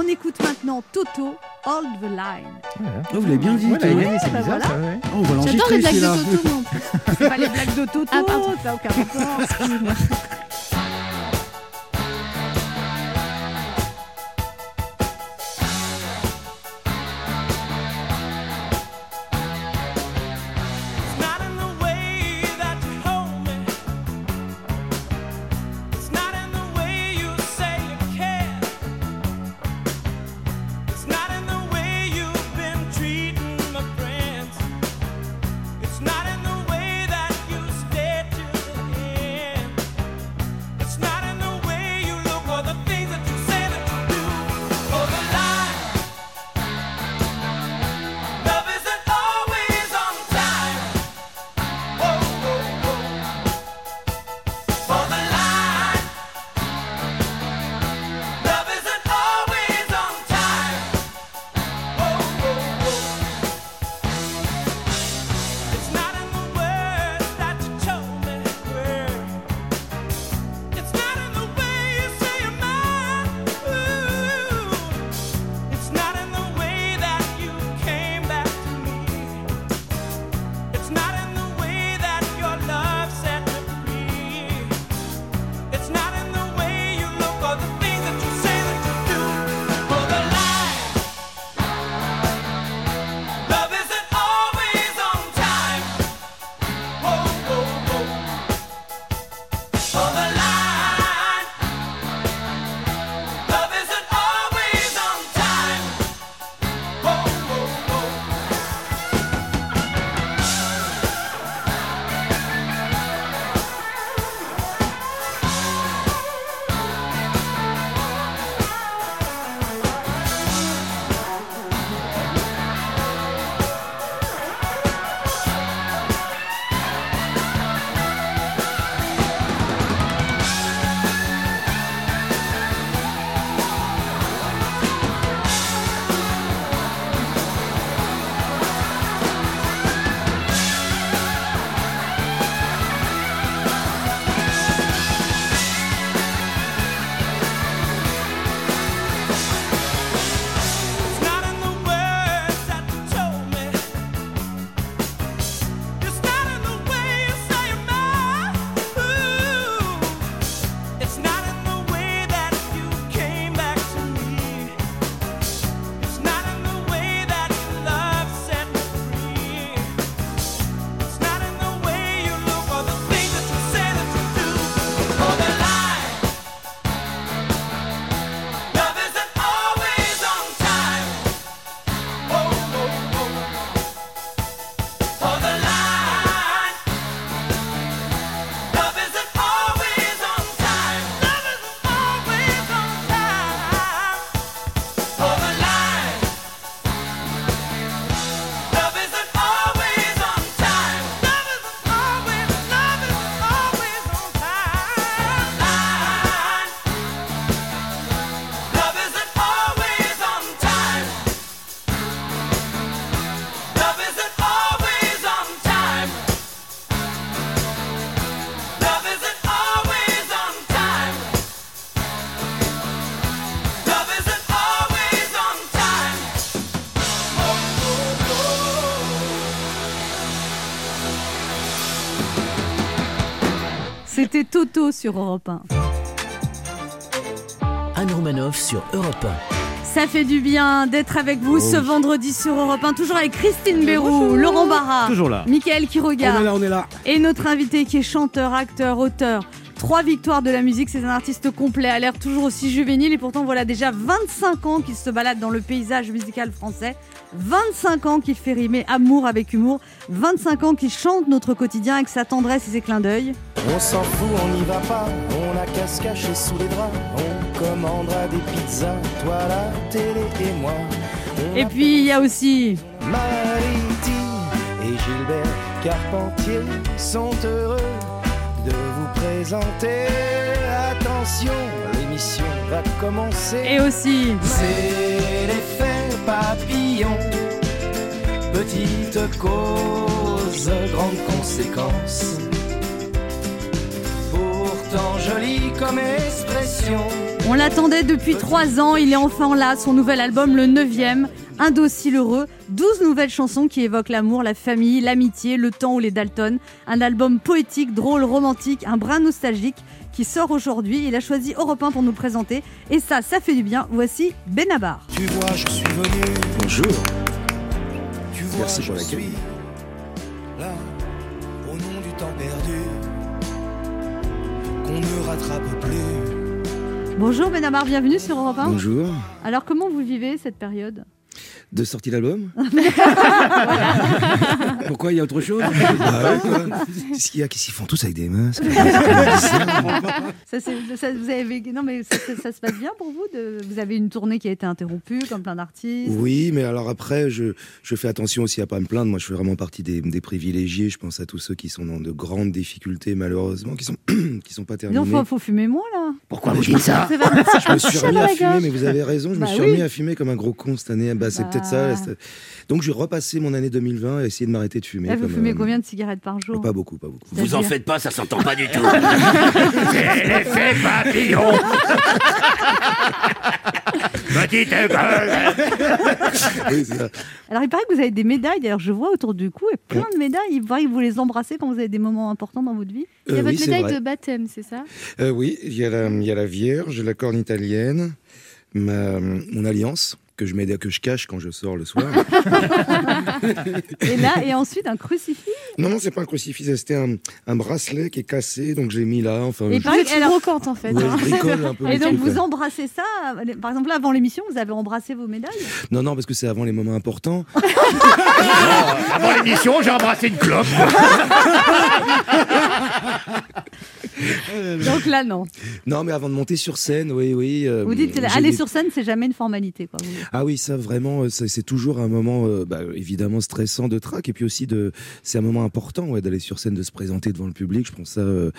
On écoute maintenant Toto, Hold the Line. Oh, vous l'avez bien dit. Ouais, gagné, c'est bah bizarre, voilà. ça, ouais. Oh, on va J'adore les blagues de. Toto, plus. C'est pas les blagues de Toto, Ah, n'a aucun rapport. Toto sur Europe 1. Anne Romanoff sur Europe Ça fait du bien d'être avec vous ce Oh oui. vendredi sur Europe 1, toujours avec Christine Bérou, Laurent Barra, Toujours là. Michael On est Quiroga là, on est là. et notre invité qui est chanteur, acteur, auteur. Trois victoires de la musique, c'est un artiste complet, a l'air toujours aussi juvénile et pourtant voilà déjà 25 ans qu'il se balade dans le paysage musical français, 25 ans qu'il fait rimer amour avec humour, 25 ans qu'il chante notre quotidien avec sa tendresse et ses clins d'œil. On s'en fout, on n'y va pas, on a qu'à se cacher sous les draps, on commandera des pizzas, toi la télé et moi. Et puis il y a aussi Mariti et Gilbert Carpentier sont heureux de vous présenter. Attention, l'émission va commencer. et aussi C'est l'effet papillon. Petite cause, grande conséquence. Pourtant jolie comme expression. On l'attendait depuis trois ans, il est enfin là, son nouvel album, le 9e, Indocile heureux, 12 nouvelles chansons qui évoquent l'amour, la famille, l'amitié, le temps ou les Dalton. Un album poétique, drôle, romantique, un brin nostalgique qui sort aujourd'hui. Il a choisi Europe 1 pour nous présenter. Et ça, ça fait du bien. Voici Benabar. Tu vois, je suis venu. Bonjour. Tu vois, Merci je pour l'accueil. là, au nom du temps perdu, qu'on ne rattrape plus. Bonjour Benabar, bienvenue sur Europe 1. Bonjour. Alors comment vous vivez cette période? De sortie d'album Pourquoi il y a autre chose? Bah ouais, quoi. Qu'est-ce qu'il y a? Qu'est-ce qu'ils font tous avec des masques? Ça, c'est- ça- vous avez, Non mais ça, ça- ça se passe bien pour vous de- Vous avez une tournée qui a été interrompue comme plein d'artistes? Oui, mais alors après, je, je fais attention aussi à pas me plaindre. Moi, je fais vraiment partie des, des privilégiés. Je pense à tous ceux qui sont dans de grandes difficultés, malheureusement, qui sont, qui sont pas terminés. Non, faut, faut fumer moins là. Pourquoi vous dites ça? Je me suis remis à fumer, mais vous avez raison, je Bah me suis oui. remis à fumer comme un gros con cette année. Bah, c'est Bah. Peut-être ça. c'est- Donc, j'ai repassé mon année 2020 à essayer de m'arrêter de fumer. Là, vous comme, fumez euh, combien de cigarettes par jour Pas beaucoup, pas beaucoup. Vous en faites pas, ça s'entend pas du tout. C'est l'effet papillon Petite Oui. Alors, il paraît que vous avez des médailles. D'ailleurs, je vois autour du cou et plein de médailles. Il paraît que vous les embrassez quand vous avez des moments importants dans votre vie. Il y a Euh, votre oui, médaille de baptême, c'est ça? Euh, oui, il y, a la- il y a la Vierge, la corne italienne, ma, mon alliance que je, mets, que je cache quand je sors le soir. Et là, et ensuite un crucifix? non, non, c'est pas un crucifix, c'était un, un bracelet qui est cassé, donc j'ai mis là. Enfin, Et je, par- Vous êtes une alors- brocante en fait. ouais, hein. je bricole un peu. Et donc, trucs, vous embrassez ça. Par exemple, là, avant l'émission, vous avez embrassé vos médailles? Non, non, parce que c'est avant les moments importants. Avant l'émission, j'ai embrassé une clope Donc là, non. Non, mais avant de monter sur scène, oui, oui. euh, Vous dites, aller sur scène, c'est jamais une formalité. Quoi. Vous- Ah oui, ça vraiment, euh, c'est toujours un moment euh, bah, évidemment stressant de trac et puis aussi de, c'est un moment important ouais, d'aller sur scène, de se présenter devant le public. Je prends ça euh,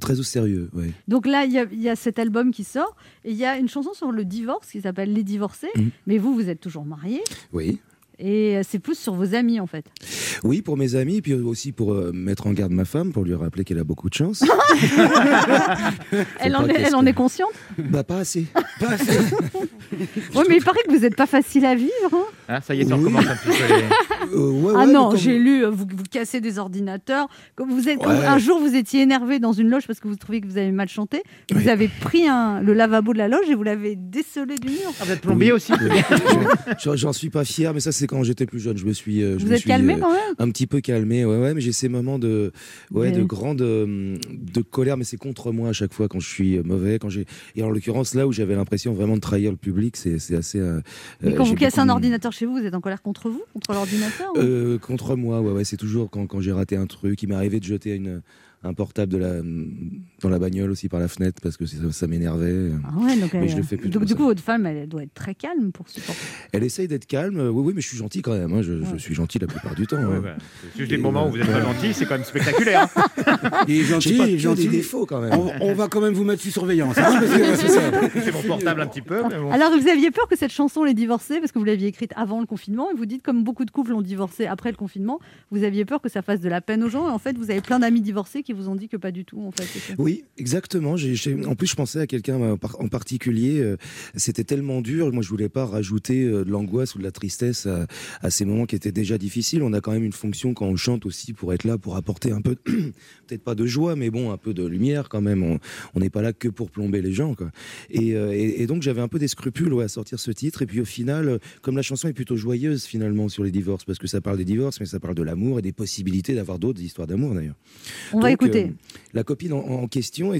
très au sérieux. Ouais. Donc là, il y, a- il y a cet album qui sort. Et il y a une chanson sur le divorce qui s'appelle Les divorcés. Mhm. Mais vous, vous êtes toujours marié. Oui. Et euh, c'est plus sur vos amis, en fait. Oui, pour mes amis, puis aussi pour euh, mettre en garde ma femme, pour lui rappeler qu'elle a beaucoup de chance. Elle pas en, est, qu'est-ce elle en que- est consciente bah pas assez. Oui, mais il paraît que vous n'êtes pas facile à vivre. hein. Hein, Ça y est, ça recommence un petit peu. Euh, ouais, ah non, comme- j'ai lu, euh, vous, vous cassez des ordinateurs. Comme vous êtes, Ouais. un jour, vous étiez énervé dans une loge parce que vous trouviez que vous avez mal chanté. Vous Oui. avez pris un, le lavabo de la loge et vous l'avez décelé du mur. Ah, vous êtes plombier aussi Oui. J'en- J'en suis pas fier, mais ça c'est quand j'étais plus jeune. Je me suis, euh, je Vous me êtes suis, calmé euh, quand même? un petit peu calmé, ouais, ouais, mais j'ai ces moments de, ouais, de grande, euh, de colère, mais c'est contre moi à chaque fois quand je suis mauvais, quand j'ai, et en l'occurrence là où j'avais l'impression vraiment de trahir le public, c'est, c'est assez. Mais quand vous cassez beaucoup un ordinateur chez vous, vous êtes en colère contre vous? Contre l'ordinateur ou- contre moi, ouais, ouais, c'est toujours quand, quand j'ai raté un truc. Il m'est arrivé de jeter une, un portable de la, dans la bagnole aussi par la fenêtre parce que ça, ça m'énervait. Ah ouais, donc Mais elle- je le fais plus Donc du ça. coup, votre femme, elle doit être très calme pour supporter. Elle essaye d'être calme, euh, oui, oui, mais je suis gentil quand même. hein, je, suis gentil la plupart du temps. Ouais, hein. bah, juste des moments où vous êtes pas gentil, c'est quand même spectaculaire. Il est gentil, pas il est gentil. des défauts quand même. On, on va quand même vous mettre sous surveillance. hein, c'est mon portable un petit peu, mais bon. Alors, vous aviez peur que cette chanson Les Divorcés, parce que vous l'aviez écrite avant le confinement, et vous dites, comme beaucoup de couples ont divorcé après le confinement, vous aviez peur que ça fasse de la peine aux gens, et en fait, vous avez plein d'amis divorcés qui vous ont dit que pas du tout, en fait. Oui, exactement. En plus, je pensais à quelqu'un en par- en particulier. euh, C'était tellement dur. Moi, je voulais pas rajouter euh, de l'angoisse ou de la tristesse à, à ces moments qui étaient déjà difficiles. On a quand même une fonction quand on chante aussi pour être là, pour apporter un peu, peut-être pas de joie, mais bon, un peu de lumière quand même. On n'est pas là que pour plomber les gens. Quoi. Et, euh, et- et donc, j'avais un peu des scrupules ouais, à sortir ce titre. Et puis, au final, euh, comme la chanson est plutôt joyeuse finalement sur les divorces, parce que ça parle des divorces, mais ça parle de l'amour et des possibilités d'avoir d'autres histoires d'amour d'ailleurs. On va Donc, écouter. Euh, la copine en, en question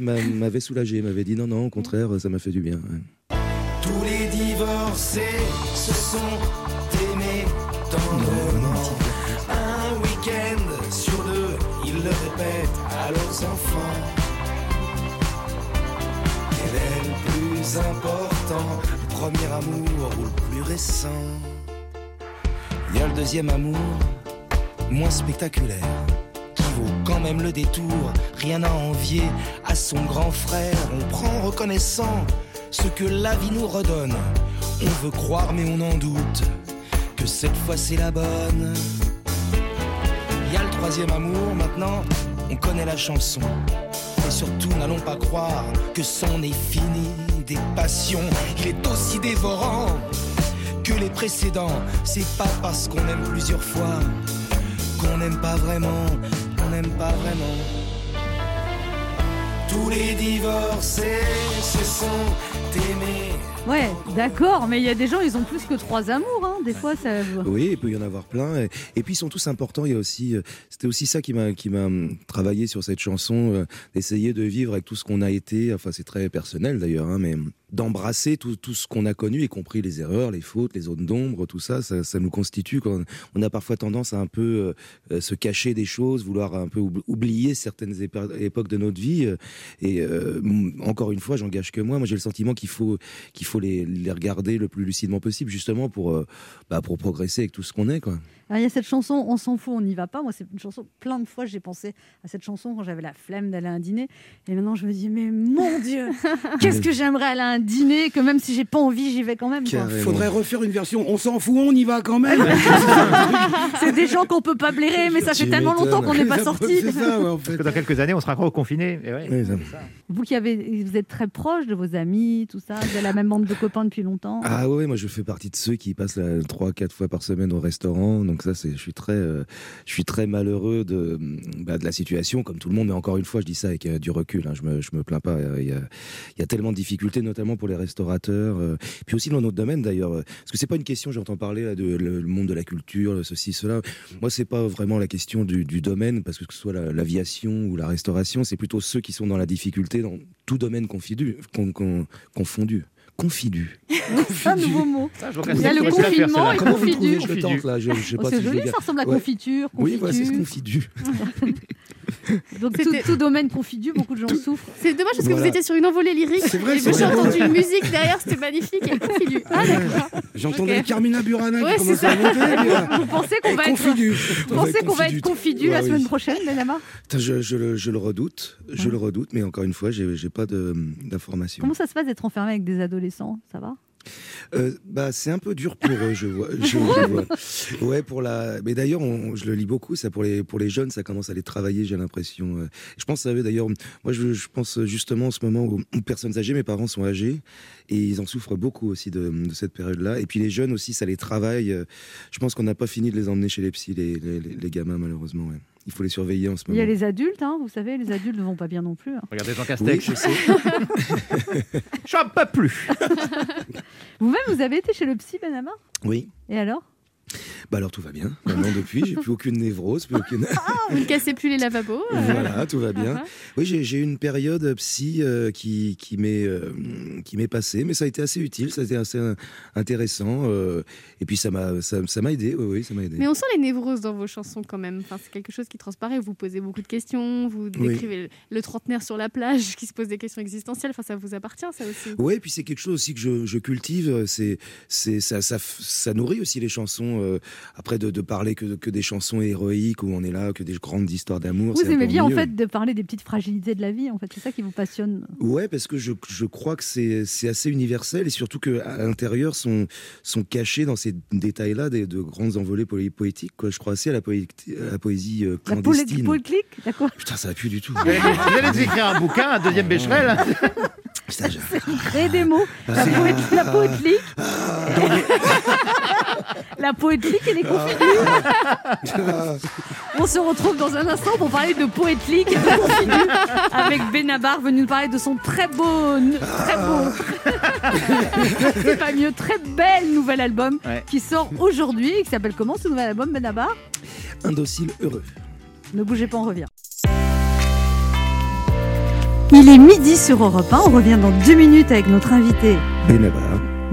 m'avait soulagé, m'avait dit non, non, au contraire, ça m'a fait du bien. ouais. Tous les divorcés se sont aimés tendrement. Un week-end sur deux, ils le répètent à leurs enfants. Quel est le plus important Le premier amour ou le plus récent? Il y a le deuxième amour, moins spectaculaire, même le détour. Rien à envier à son grand frère. On prend reconnaissant ce que la vie nous redonne. On veut croire, mais on en doute que cette fois c'est la bonne. Il y a le troisième amour, maintenant on connaît la chanson. Et surtout, n'allons pas croire que c'en est fini des passions. Il est aussi dévorant que les précédents. C'est pas parce qu'on aime plusieurs fois qu'on n'aime pas vraiment, qu'on n'aime pas vraiment. Tous les divorcés se sont aimés. Ouais, d'accord, mais il y a des gens, ils ont plus que trois amours. Hein. Des fois, ça. Oui, il peut y en avoir plein. Et, et puis ils sont tous importants. Il y a aussi, euh, c'était aussi ça qui m'a qui m'a hum, travaillé sur cette chanson, euh, d'essayer de vivre avec tout ce qu'on a été. Enfin, c'est très personnel d'ailleurs, hein, mais hum, d'embrasser tout, tout ce qu'on a connu, y compris les erreurs, les fautes, les zones d'ombre, tout ça, ça, ça nous constitue. Quand on a parfois tendance à un peu euh, euh, se cacher des choses, vouloir un peu oub- oublier certaines époques de notre vie. euh, Et euh, encore une fois, j'engage que moi. Moi, j'ai le sentiment qu'il faut qu'il faut les, les regarder le plus lucidement possible, justement pour euh, bah, pour progresser avec tout ce qu'on est, quoi. Alors, il y a cette chanson, on s'en fout, on n'y va pas. Moi, c'est une chanson, plein de fois, j'ai pensé à cette chanson quand j'avais la flemme d'aller à un dîner. Et maintenant, je me dis, mais mon Dieu, qu'est-ce que j'aimerais aller à un dîner, que même si j'ai pas envie, j'y vais quand même. quoi. Faudrait refaire une version. On s'en fout, on y va quand même. C'est des gens qu'on peut pas blairer, mais ça fait tellement longtemps qu'on n'est pas. Parce que dans quelques années, on sera encore ouais, ça. Vous qui avez, vous êtes très proche de vos amis, tout ça, vous avez la même bande de copains depuis longtemps. Ah ouais, moi je fais partie de ceux qui passent trois, quatre fois par semaine au restaurant. Donc ça, c'est, je suis très, euh, je suis très malheureux de, bah, de la situation, comme tout le monde. Mais encore une fois, je dis ça avec euh, du recul. hein, je me, je me plains pas. Euh, Il y a, il y a tellement de difficultés, notamment pour les restaurateurs. euh, puis aussi dans notre domaine d'ailleurs, euh, parce que c'est pas une question. J'entends parler là, de le, le monde de la culture, ceci, cela. Moi, c'est pas vraiment la question du, du domaine, parce que que ce soit la- l'aviation ou la restauration, c'est plutôt ceux qui sont dans la difficulté dans tout domaine confidu, con- con- confondu. Confidu. un nouveau mot. Il y a le confinement et confidu. Oh, c'est joli, ça ressemble à Ouais. confiture, Oui, voilà, c'est confidu. Donc tout, tout domaine confidu, beaucoup de gens souffrent. C'est dommage parce que Voilà. vous étiez sur une envolée lyrique. C'est vrai, j'ai entendu une musique derrière, c'était magnifique et confidu. Ah d'accord. J'entendais Ok. Carmina Burana Ouais, qui commençait à monter. euh, Vous pensez qu'on va être confidu. Vous pensez qu'on va être confidu la semaine oui. prochaine, Benama Je, je le, je le redoute, je le redoute, mais encore une fois, j'ai pas d'informations. Comment ça se passe d'être enfermé avec des adolescents? Ça va? Euh, bah, c'est un peu dur pour eux, je vois. Ouais, pour la. Mais d'ailleurs, je le lis beaucoup. Ça pour les pour les jeunes, ça commence à les travailler. J'ai l'impression. euh. Je pense, savez, d'ailleurs, moi, je, pense justement en ce moment aux personnes âgées. Mes parents sont âgés et ils en souffrent beaucoup aussi de, cette période-là. Et puis les jeunes aussi, ça les travaille. Euh, Je pense qu'on n'a pas fini de les emmener chez les psys, les, les, gamins, malheureusement. Il faut les surveiller en ce Il moment. y a les adultes, hein, vous savez, les adultes ne vont pas bien non plus. hein. Regardez Jean Oui, Castex. je sais. J'en peux plus. Vous-même, vous avez été chez le psy, Benama? Oui. Et alors? Bah alors tout va bien. Maintenant depuis, j'ai plus aucune névrose, plus aucune. Vous ne cassez plus les lavabos. euh. Voilà, tout va bien. Ah, ah. Oui, j'ai j'ai eu une période psy euh, qui, qui m'est euh, qui m'est passée, mais ça a été assez utile, ça a été assez intéressant. euh, et puis ça m'a ça ça m'a aidé, oui, oui, ça m'a aidé. Mais on sent les névroses dans vos chansons quand même. Enfin, c'est quelque chose qui transparaît. Vous posez beaucoup de questions. Vous Oui. décrivez le- le trentenaire sur la plage qui se pose des questions existentielles. Enfin, ça vous appartient, ça aussi. Ouais, et puis c'est quelque chose aussi que je, je cultive. C'est, c'est, ça, ça, ça nourrit aussi les chansons. Après de, de parler que, que des chansons héroïques où on est là, que des grandes histoires d'amour. Vous aimez bien en fait de parler des petites fragilités de la vie, en fait, c'est ça qui vous passionne. Ouais, parce que je, je crois que c'est c'est assez universel et surtout que à l'intérieur sont sont cachés dans ces détails-là des de grandes envolées poé- poétiques. Quoi. Je crois assez à la, poé- à la poésie euh, La clandestine. poétique, d'accord Putain, ça va plus du tout. Vous allez écrire un bouquin, un deuxième Becherel Je- Créer des mots. La, poétique, la poétique. la poétique et les confitures. On se retrouve dans un instant pour parler de poétique et de avec Benabar venu nous parler de son très beau, très beau, c'est pas mieux, très bel nouvel album Ouais. qui sort aujourd'hui et qui s'appelle comment ce nouvel album Benabar? Indocile heureux. Ne bougez pas, on revient. Il est midi sur Europe 1, on revient dans deux minutes avec notre invité.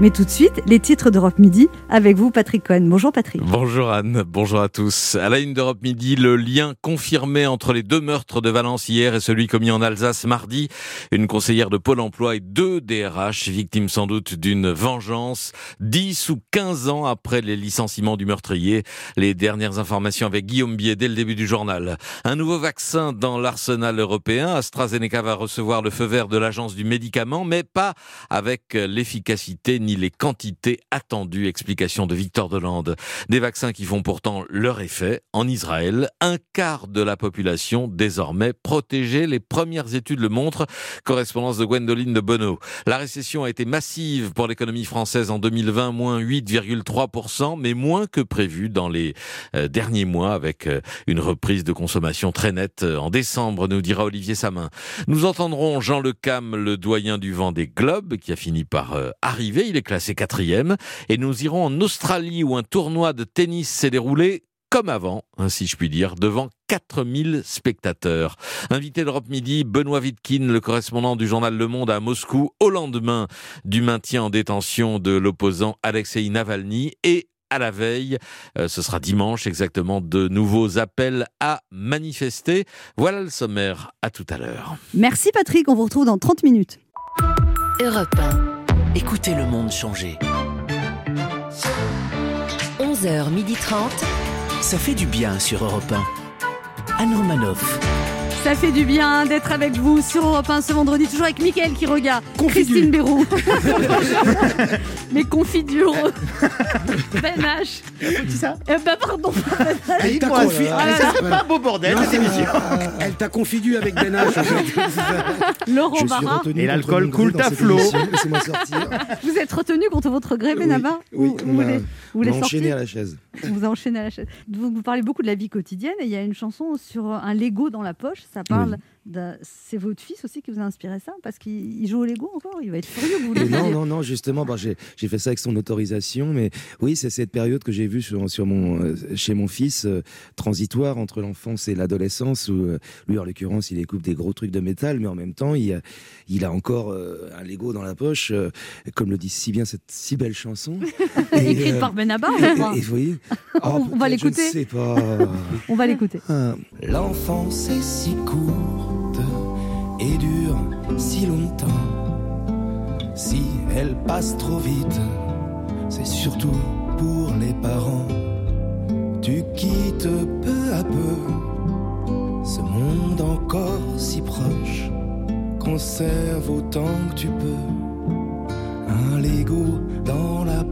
Mais tout de suite, les titres d'Europe Midi avec vous, Patrick Cohen. Bonjour Patrick. Bonjour Anne, bonjour à tous. À la une d'Europe Midi, le lien confirmé entre les deux meurtres de Valence hier et celui commis en Alsace mardi. Une conseillère de Pôle emploi et deux DRH, victimes sans doute d'une vengeance. 10 ou 15 ans après les licenciements du meurtrier. Les dernières informations avec Guillaume Biet dès le début du journal. Un nouveau vaccin dans l'arsenal européen. AstraZeneca va recevoir le feu vert de l'agence du médicament, mais pas avec l'efficacité ni les quantités attendues. Explication de Victor Delande. Des vaccins qui font pourtant leur effet. En Israël, un quart de la population désormais protégée. Les premières études le montrent. Correspondance de Gwendoline de Bonneau. La récession a été massive pour l'économie française en 2020, moins 8,3%, mais moins que prévu dans les euh, derniers mois avec euh, une reprise de consommation très nette euh, en décembre, nous dira Olivier Samin. Nous entendrons Jean Le Cam, le doyen du vent des globes, qui a fini par arriver. Est classé quatrième. Et nous irons en Australie où un tournoi de tennis s'est déroulé comme avant, ainsi je puis dire, devant 4000 spectateurs. Invité d'Europe Midi, Benoît Vitkin, le correspondant du journal Le Monde à Moscou, au lendemain du maintien en détention de l'opposant Alexei Navalny et à la veille, euh, ce sera dimanche exactement, de nouveaux appels à manifester. Voilà le sommaire, à tout à l'heure. Merci Patrick, on vous retrouve dans 30 minutes. Europe 1. Écoutez le monde changer. 11h30. Ça fait du bien sur Europe 1. Anne Romanoff. Ça fait du bien d'être avec vous sur Europe 1 ce vendredi, toujours avec Mickaël qui regarde, Christine Béroux, mes confitures, Ben H. Dis ça? Euh, bah pardon, Elle t'a confi- ah, elle- ça serait pas un beau bordel Non, cette c'est- émission Elle t'a confidu avec Ben H. Laurent Barra, Et l'alcool coule à flot. émission. Laissez-moi sortir. vous êtes retenu contre votre gré, Benabar oui, Ou- on vous m'a- voulez, vous On voulez a enchaîné sortir à la chaise. On vous a enchaîné à la chaise. Vous, vous parlez beaucoup de la vie quotidienne et il y a une chanson sur un Lego dans la poche. Ça parle. C'est votre fils aussi qui vous a inspiré ça? Parce qu'il il joue au Lego encore Il va être furieux vous non, non, non, justement, bah, j'ai fait ça avec son autorisation, mais oui, c'est cette période que j'ai vue sur, sur mon, euh, chez mon fils, euh, transitoire entre l'enfance et l'adolescence, où euh, lui, en l'occurrence, il écoute des gros trucs de métal, mais en même temps, il, a- il a encore euh, un Lego dans la poche, euh, comme le dit si bien cette si belle chanson. Et, Écrite euh, par Benabar, je crois. Et, et vous voyez? On- on va l'écouter. Je ne sais pas. On va l'écouter. Ah. L'enfance est si courte et dure si longtemps. Si elle passe trop vite, c'est surtout pour les parents. Tu quittes peu à peu ce monde encore si proche. Conserve autant que tu peux un Lego dans la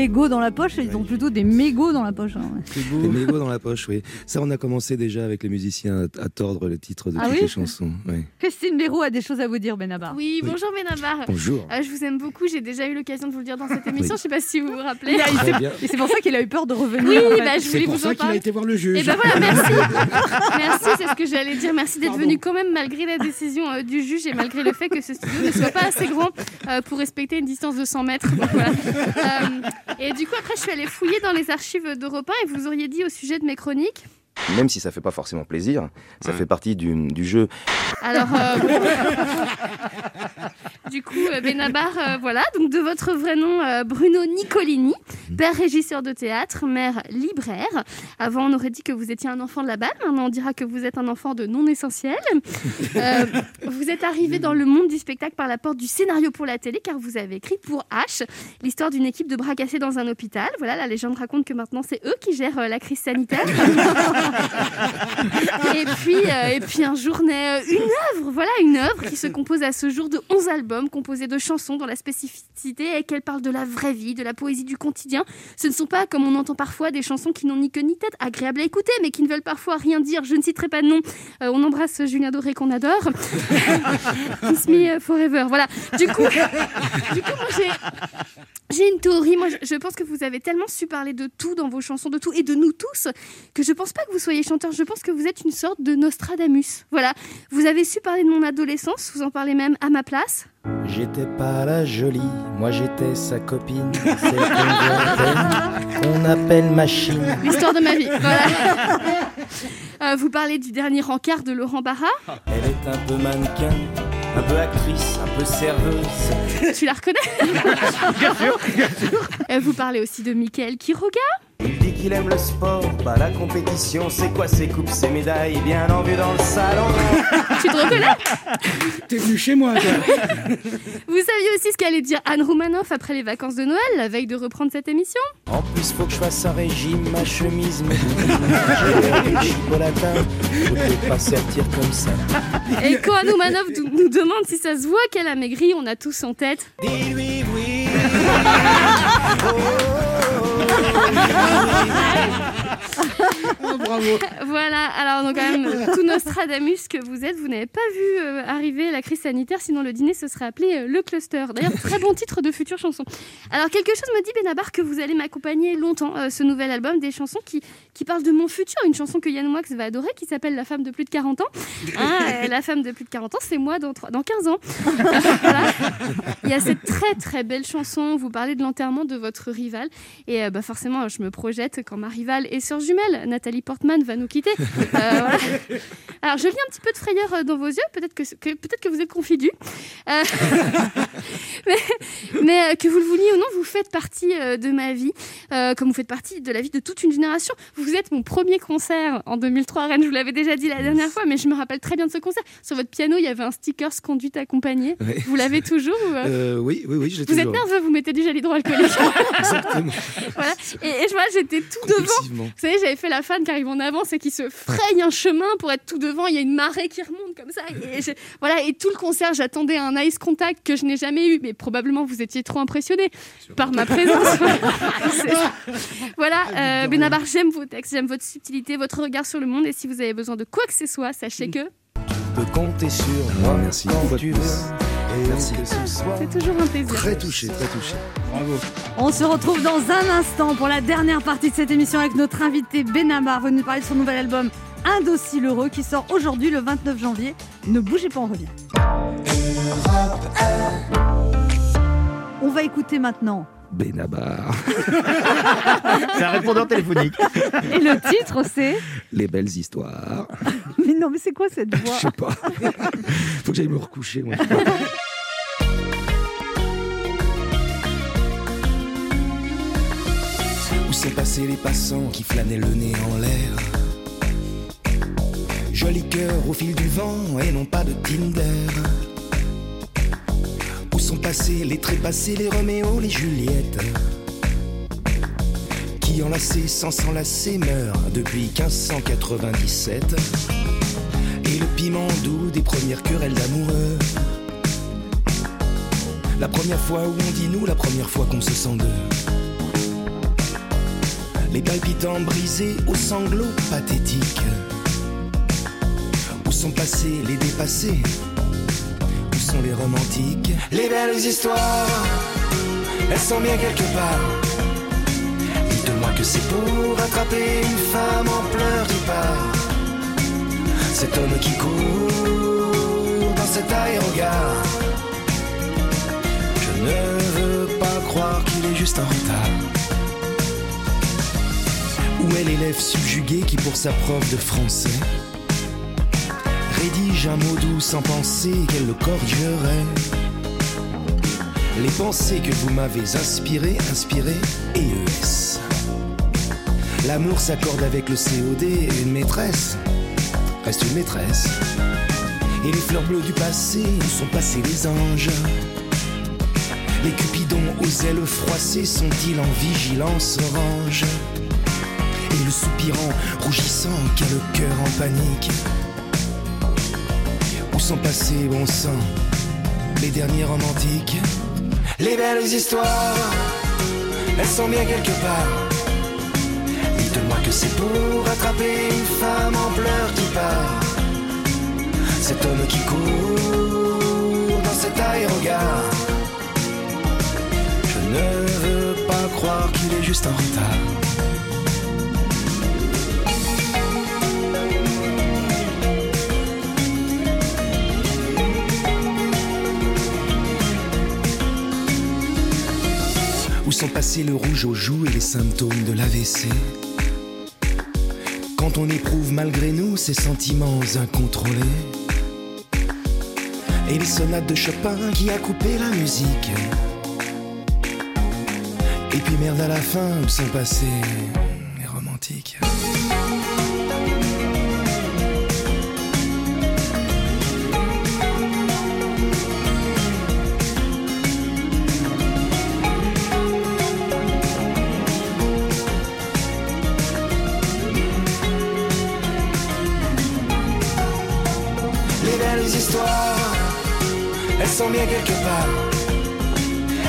Lego dans la poche, ils ont plutôt des mégots dans la poche. hein. Des mégots dans la poche, oui. Ça, on a commencé déjà avec les musiciens à, à tordre le titre de Ah toutes oui les chansons. oui. Christine Béroux a des choses à vous dire, Benabar. Oui, bonjour Benabar. Bonjour. Euh, je vous aime beaucoup, j'ai déjà eu l'occasion de vous le dire dans cette émission, Oui. je sais pas si vous vous rappelez. Et c'est pour ça qu'il a eu peur de revenir. Oui, en fait. bah, je C'est voulais pour vous ça en qu'il a été voir le juge. Et ben voilà, merci. merci, c'est ce que j'allais dire. Merci d'être venu quand même malgré la décision euh, du juge et malgré le fait que ce studio ne soit pas assez grand euh, pour respecter une distance de 100 mètres. Donc, voilà. Et du coup, après, je suis allée fouiller dans les archives d'Europe 1 et vous auriez dit au sujet de mes chroniques Même si ça fait pas forcément plaisir, ça Ouais. fait partie du, du jeu. Alors, euh, du coup, euh, Benabar, euh, voilà, donc de votre vrai nom, euh, Bruno Nicolini, père régisseur de théâtre, mère libraire. Avant, on aurait dit que vous étiez un enfant de la balle, maintenant on dira que vous êtes un enfant de non essentiel. Euh, vous êtes arrivé dans le monde du spectacle par la porte du scénario pour la télé, car vous avez écrit pour H l'histoire d'une équipe de bras cassés dans un hôpital. Voilà, la légende raconte que maintenant c'est eux qui gèrent euh, la crise sanitaire. et puis, euh, et puis un jour naît euh, une œuvre, voilà, une œuvre qui se compose à ce jour de 11 albums composés de chansons dont la spécificité est qu'elles parlent de la vraie vie, de la poésie du quotidien. Ce ne sont pas, comme on entend parfois, des chansons qui n'ont ni queue ni tête, agréables à écouter, mais qui ne veulent parfois rien dire. Je ne citerai pas de nom. Euh, on embrasse Julien Doré qu'on adore. Kiss me forever. Voilà. Du coup, du coup j'ai. J'ai une théorie, moi je, je pense que vous avez tellement su parler de tout dans vos chansons, de tout et de nous tous, que je pense pas que vous soyez chanteur, je pense que vous êtes une sorte de Nostradamus. Voilà, vous avez su parler de mon adolescence, vous en parlez même à ma place. J'étais pas la jolie, moi j'étais sa copine, celle qu'on appelle machine. L'histoire de ma vie, voilà. Euh, vous parlez du dernier rencard de Laurent Barra, Elle est un peu mannequin, un peu actrice, un peu serveuse. tu la reconnais? Bien sûr, bien sûr. Euh, Vous parlez aussi de Michael Quiroga, qu'il aime le sport, pas la compétition, c'est quoi ses coupes, ses médailles, bien en vue dans le salon. tu te reconnais? T'es venu chez moi, toi. Vous saviez aussi ce qu'allait dire Anne Roumanoff après les vacances de Noël, la veille de reprendre cette émission? En plus, faut que je fasse un régime, ma chemise, mes boutines. J'ai l'air du chipolatin, faut pas sortir comme ça. Et quand Anne Roumanoff nous nous demande si ça se voit qu'elle a maigri, on a tous en tête. Dis-lui oui. i don't know bravo. Voilà, alors donc quand même, tout Nostradamus que vous êtes, vous n'avez pas vu euh, arriver la crise sanitaire, sinon le dîner se serait appelé euh, Le Cluster. D'ailleurs, très bon titre de future chanson. Alors quelque chose me dit, Benabar, que vous allez m'accompagner longtemps, euh, ce nouvel album, des chansons qui, qui parlent de mon futur, une chanson que Yann Moix va adorer, qui s'appelle La femme de plus de 40 ans. Hein, euh, la femme de plus de 40 ans, c'est moi dans, trois- dans 15 ans. Voilà. Il y a cette très très belle chanson, vous parlez de l'enterrement de votre rival, et bah, forcément, je me projette quand ma rivale est sœur Nathalie Portman va nous quitter. Euh. Alors, je lis un petit peu de frayeur euh, dans vos yeux, peut-être que, que- peut-être que vous êtes confidus. Euh, mais mais, euh, que vous le vouliez ou non, vous faites partie euh, de ma vie, euh, comme vous faites partie de la vie de toute une génération. Vous êtes mon premier concert en 2003 à Rennes, je vous l'avais déjà dit la dernière fois, mais je me rappelle très bien de ce concert. Sur votre piano, il y avait un sticker conduite accompagnée. Ouais. Vous l'avez toujours ou, euh, oui, oui, oui, je l'ai Vous êtes toujours. nerveux, vous mettez du gel hydroalcoolique. Exactement. voilà. Et, et je vois, j'étais tout devant. Vous savez, j'avais fait la fan qui arrive en avance et qui se fraye un chemin pour être tout devant. Il y a une marée qui remonte comme ça. Et je- voilà. Et tout le concert, j'attendais un ice contact que je n'ai jamais eu. Mais probablement, vous étiez trop impressionné par ma présence. Voilà. Euh, Benabar, j'aime vos textes, j'aime votre subtilité, votre regard sur le monde. Et si vous avez besoin de quoi que ce soit, sachez que peux compter sur moi Merci. quand tu veux. Merci. c'est toujours un plaisir. Très touché, très touché. Bravo. On se retrouve dans un instant pour la dernière partie de cette émission avec notre invité Benabar, venu nous parler de son nouvel album Indocile Heureux qui sort aujourd'hui le 29 janvier. Ne bougez pas, on revient. On va écouter maintenant. Benabar. C'est un répondeur téléphonique. Et le titre, c'est. Les belles histoires. Mais non, mais c'est quoi cette voix Je sais pas. Faut que j'aille me recoucher, moi. Où sont passés les passants qui flânaient le nez en l'air? Joli cœur au fil du vent et non pas de Tinder. Où sont passés les trépassés, les Roméo, les Juliettes Qui enlacés sans s'enlacer meurent depuis 1597 Et le piment doux des premières querelles d'amoureux La première fois où on dit nous, la première fois qu'on se sent deux les palpitants brisés aux sanglots pathétiques. Sont passés les dépassés Où sont les romantiques Les belles histoires, elles sont bien quelque part. Dites-moi que c'est pour attraper une femme en pleurs qui part. Cet homme qui court dans cet aérogare. Je ne veux pas croire qu'il est juste en retard. Où est l'élève subjugué qui pour sa prof de français rédige un mot doux sans penser qu'elle le corrigerait Les pensées que vous m'avez inspirées, inspirées, EES. L'amour s'accorde avec le COD une maîtresse reste une maîtresse. Et les fleurs bleues du passé où sont passés les anges. Les cupidons aux ailes froissées sont-ils en vigilance orange? Et le soupirant rougissant qui le cœur en panique sont passés, bon sang, les derniers romantiques Les belles histoires, elles sont bien quelque part. Dites-moi que c'est pour attraper une femme en pleurs qui part. Cet homme qui court dans cet aérogare. Je ne veux pas croire qu'il est juste en retard sont passés le rouge aux joues et les symptômes de l'AVC Quand on éprouve malgré nous ces sentiments incontrôlés Et les sonates de Chopin qui a coupé la musique Et puis merde à la fin où sont passés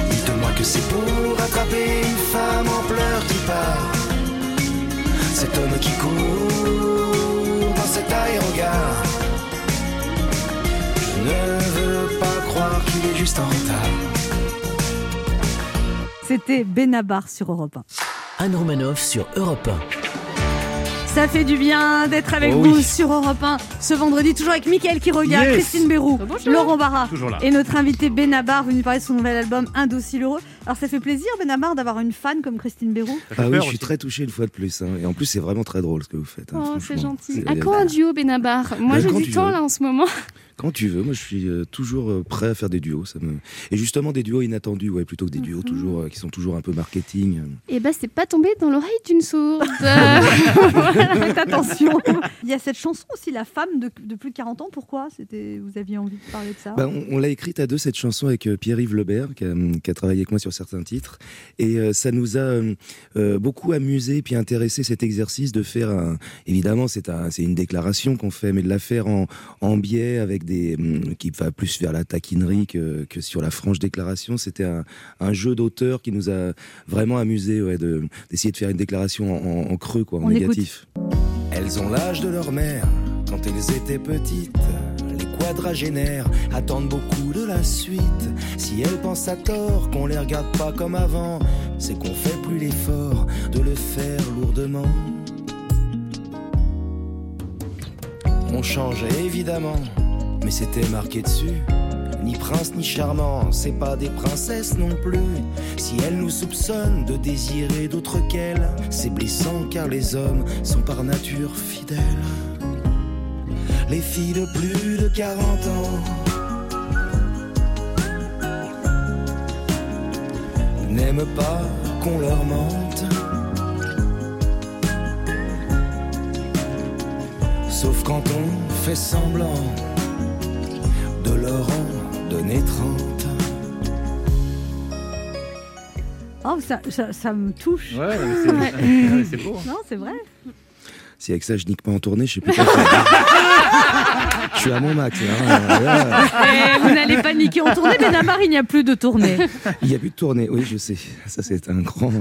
Dites-moi que c'est pour attraper une femme en pleurs qui part. Cet homme qui court dans cet aérogare. Je ne veux pas croire qu'il est juste en retard. C'était Benabar sur Europe 1. Anne Romanoff sur Europe 1. Ça fait du bien d'être avec Oh vous oui. sur Europe 1 ce vendredi, toujours avec Mickaël qui regarde, Yes. Christine Bérou, Laurent Barra Toujours là. et notre invité Benabar venu parler de son nouvel album Indocile Heureux. Alors ça fait plaisir Benabar d'avoir une fan comme Christine Bérou. Ah oui, je suis très touché une fois de plus. hein. Et en plus, c'est vraiment très drôle ce que vous faites. hein, Oh, c'est gentil. À quand un duo Benabar? Moi, tu quand veux. là en ce moment? Quand tu veux, moi je suis euh, toujours euh, prêt à faire des duos. Ça me... Et justement des duos inattendus, ouais, plutôt que des Mhm. duos toujours, euh, qui sont toujours un peu marketing. euh. Eh ben, c'est pas tombé dans l'oreille d'une sourde. Faites attention. Il y a cette chanson aussi, La femme de, de plus de 40 ans. Pourquoi? C'était Vous aviez envie de parler de ça? Bah, on on l'a écrite à deux cette chanson avec Pierre-Yves Lebert qui a, qui a travaillé avec moi sur certains titres et euh, ça nous a euh, euh, beaucoup amusé puis intéressé cet exercice de faire un, évidemment c'est un, c'est une déclaration qu'on fait mais de la faire en, en biais avec des hum, qui va plus vers la taquinerie que, que sur la franche déclaration c'était un, un jeu d'auteur qui nous a vraiment amusé ouais, d'essayer de faire une déclaration en, creux quoi en On écoute. négatif Elles ont l'âge de leur mère quand elles étaient petites. Les quadragénaires attendent beaucoup de la suite. Si elles pensent à tort qu'on les regarde pas comme avant, c'est qu'on fait plus l'effort de le faire lourdement. On change évidemment, mais c'était marqué dessus. Ni prince ni charmant, c'est pas des princesses non plus. Si elles nous soupçonnent de désirer d'autres qu'elles, c'est blessant car les hommes sont par nature fidèles. Les filles de plus de 40 ans n'aiment pas qu'on leur mente. Sauf quand on fait semblant de leur en donner 30. Oh, ça, ça, ça me touche. Ouais, c'est- Ouais. ouais, c'est beau. Non, c'est vrai. si avec ça je nique pas en tournée je sais plus quoi faire. je suis à mon max hein. Eh, vous n'allez pas niquer en tournée, Benabar, il n'y a plus de tournée. Il n'y a plus de tournée, oui, je sais. Ça, c'est un grand.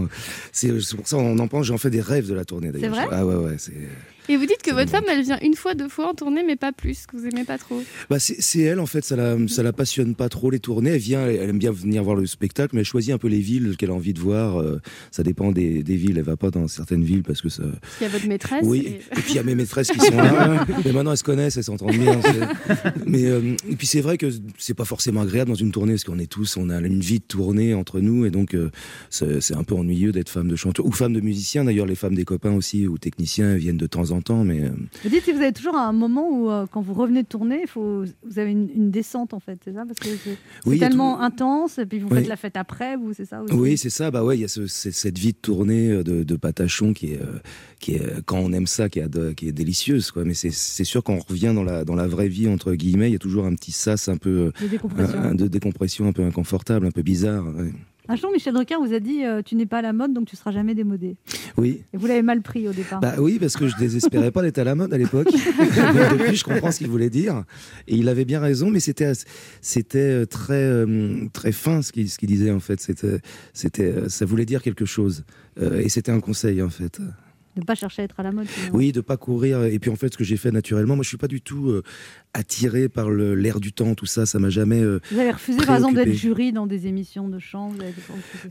C'est pour ça on en pense. J'en fais des rêves de la tournée d'ailleurs. C'est vrai? Ah ouais, ouais. C'est. Et vous dites que votre femme, elle vient une fois, deux fois en tournée, mais pas plus, que vous aimez pas trop. Bah, c'est elle en fait, ça la, ça la passionne pas trop les tournées. Elle vient, elle aime bien venir voir le spectacle, mais elle choisit un peu les villes qu'elle a envie de voir. euh, ça dépend des, des villes. Elle va pas dans certaines villes parce que ça. Il y a votre maîtresse. Oui, et- et puis il y a mes maîtresses qui sont là. mais maintenant elles se connaissent, elles s'entendent bien. Mais euh, et puis c'est vrai que c'est pas forcément agréable dans une tournée parce qu'on est tous, on a une vie de tournée entre nous et donc euh, c'est c'est un peu ennuyeux d'être femme de chanteur ou femme de musicien. D'ailleurs, les femmes des copains aussi ou techniciens viennent de temps en temps, mais euh, Vous dites que vous avez toujours un moment où, euh, quand vous revenez de tourner, il faut, vous avez une, une descente en fait, c'est ça? Parce que c'est Oui, tellement intense, et puis vous Oui. faites la fête après, vous, c'est ça aussi? Oui, c'est ça. Bah ouais, il y a ce- cette vie de tournée euh, de, de patachon qui est, euh, qui est, quand on aime ça, qui est, qui est délicieuse, quoi. Mais c'est c'est sûr qu'on revient dans la, dans la vraie vie, entre guillemets, il y a toujours un petit sas un peu, De décompression. un- un- de décompression un peu inconfortable, un peu bizarre. ouais. Un jour, Michel Drucker vous a dit euh, Tu n'es pas à la mode, donc tu seras jamais démodé. Oui. Et vous l'avez mal pris au départ. Bah oui, parce que je désespérais pas d'être à la mode à l'époque. Depuis, je comprends ce qu'il voulait dire. Et il avait bien raison, mais c'était c'était euh, très euh, très fin ce qu'il ce disait en fait. C'était c'était ça voulait dire quelque chose. Et c'était un conseil en fait. De ne pas chercher à être à la mode. Oui, de pas courir. Et puis en fait, ce que j'ai fait naturellement, moi, je suis pas du tout euh, attiré par l'air du temps, tout ça. Ça m'a jamais. euh, Vous avez refusé, par exemple, d'être jury dans des émissions de chant. Avez.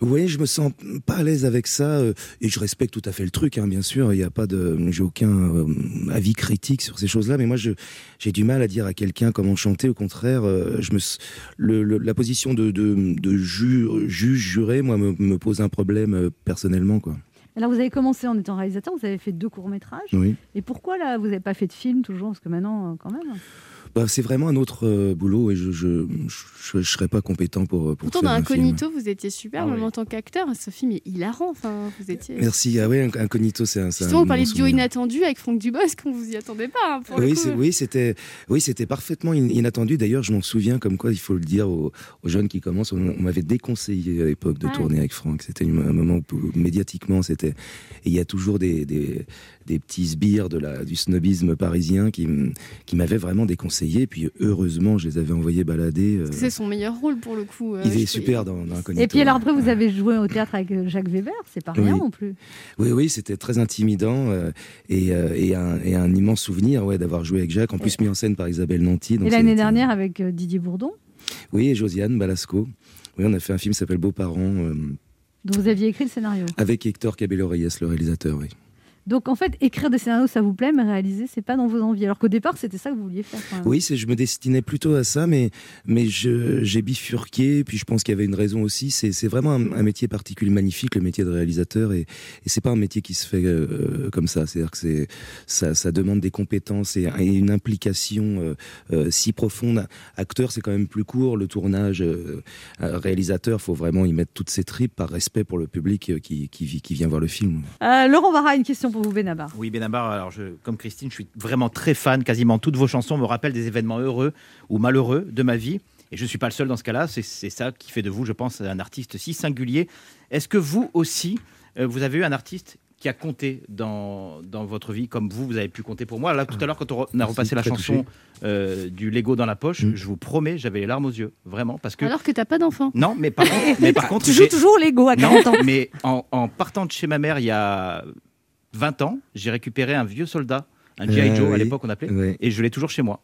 Oui, je me sens pas à l'aise avec ça euh, et je respecte tout à fait le truc, hein, bien sûr. Il n'y a pas de, j'ai aucun euh, avis critique sur ces choses-là, mais moi, j'ai du mal à dire à quelqu'un comment chanter. Au contraire, je me, s- le, le- la position de, de, de ju- juge juré, moi, me, me pose un problème personnellement, quoi. Alors, vous avez commencé en étant réalisateur, vous avez fait deux courts-métrages. Oui. Et pourquoi, là, vous n'avez pas fait de film toujours? Parce que maintenant, euh, quand même. Bah, c'est vraiment un autre euh, boulot et je, je, je, je serais pas compétent pour. pour Pourtant, faire dans un film. Incognito, vous étiez super, Ah même oui. en tant qu'acteur. Ce film est hilarant. Enfin, vous étiez. Merci. Ah Inc- Incognito, c'est un. Justement, vous bon parliez de duo inattendu avec Franck Dubosc, qu'on vous y attendait pas. hein, pour le Oui, oui, c'était, oui, c'était parfaitement in- inattendu. D'ailleurs, je m'en souviens comme quoi, il faut le dire aux, aux jeunes qui commencent. On, on m'avait déconseillé à l'époque de Ah. tourner avec Franck. C'était un moment où, médiatiquement, c'était. Et il y a toujours des, des, des petits sbires de la, du snobisme parisien qui, qui m'avaient vraiment déconseillé. Puis heureusement, je les avais envoyés balader. euh, C'est son meilleur rôle pour le coup. euh, il est super dans, dans Incognito. Et puis, alors après, vous avez joué au théâtre avec euh, Jacques Weber, c'est pas rien Oui. non plus. Oui, oui, c'était très intimidant euh, et, euh, et, un, et un immense souvenir ouais, d'avoir joué avec Jacques, en plus mis en scène par Isabelle Nanty. donc Et l'année dernière avec euh, Didier Bourdon, Oui, et Josiane Balasco. Oui, on a fait un film qui s'appelle Beaux-parents euh, dont vous aviez écrit le scénario. avec Hector Cabello Reyes, le réalisateur. Oui. Donc en fait, écrire des scénarios, ça vous plaît, mais réaliser, c'est pas dans vos envies. Alors qu'au départ, c'était ça que vous vouliez faire. quand même. Oui, c'est, je me destinais plutôt à ça, mais, mais je, j'ai bifurqué, puis je pense qu'il y avait une raison aussi. C'est, c'est vraiment un, un métier particulier, magnifique, le métier de réalisateur, et, et c'est pas un métier qui se fait euh, comme ça. C'est-à-dire que c'est, ça, ça demande des compétences et, et une implication euh, euh, si profonde. Acteur, c'est quand même plus court. Le tournage, réalisateur, faut vraiment y mettre toutes ses tripes par respect pour le public qui, qui, vient voir le film. Euh, Laurent Barra, une question pour vous, Benabar? Oui, Benabar, alors je, comme Christine, je suis vraiment très fan. Quasiment toutes vos chansons me rappellent des événements heureux ou malheureux de ma vie. Et je ne suis pas le seul dans ce cas-là. C'est ça qui fait de vous, je pense, un artiste si singulier. Est-ce que vous aussi, euh, vous avez eu un artiste qui a compté dans, dans votre vie, comme vous, vous avez pu compter pour moi? Là, tout à l'heure, quand on, a repassé la chanson euh, du Lego dans la poche, je vous promets, j'avais les larmes aux yeux, vraiment. Parce que... Alors que t'as pas d'enfant. Non, mais par contre, mais par contre Tu joues toujours Lego à non, 40 ans. mais en, en partant de chez ma mère il y a 20 ans, j'ai récupéré un vieux soldat, un G.I. Ah Joe à l'époque on appelait, oui. et je l'ai toujours chez moi.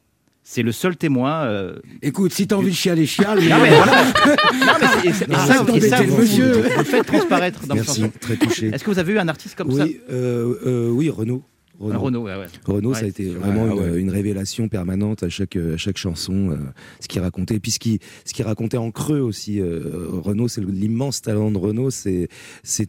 C'est le seul témoin. euh, Écoute, si t'as envie de chialer, chiale. Non, mais voilà. Non, mais c'est- et Non, ça, et ça, le vous, monsieur. vous le faites transparaître dans Merci, chansons. très touché. Est-ce que vous avez eu un artiste comme ça? oui, euh, euh, oui, Renaud. Ouais, ouais. Renaud, Ouais, ça a été vraiment Ah, une, révélation permanente à chaque, à chaque chanson, euh, ce qu'il racontait. Et puis ce qu'il racontait en creux aussi. euh, Renaud, c'est l'immense talent de Renaud, c'est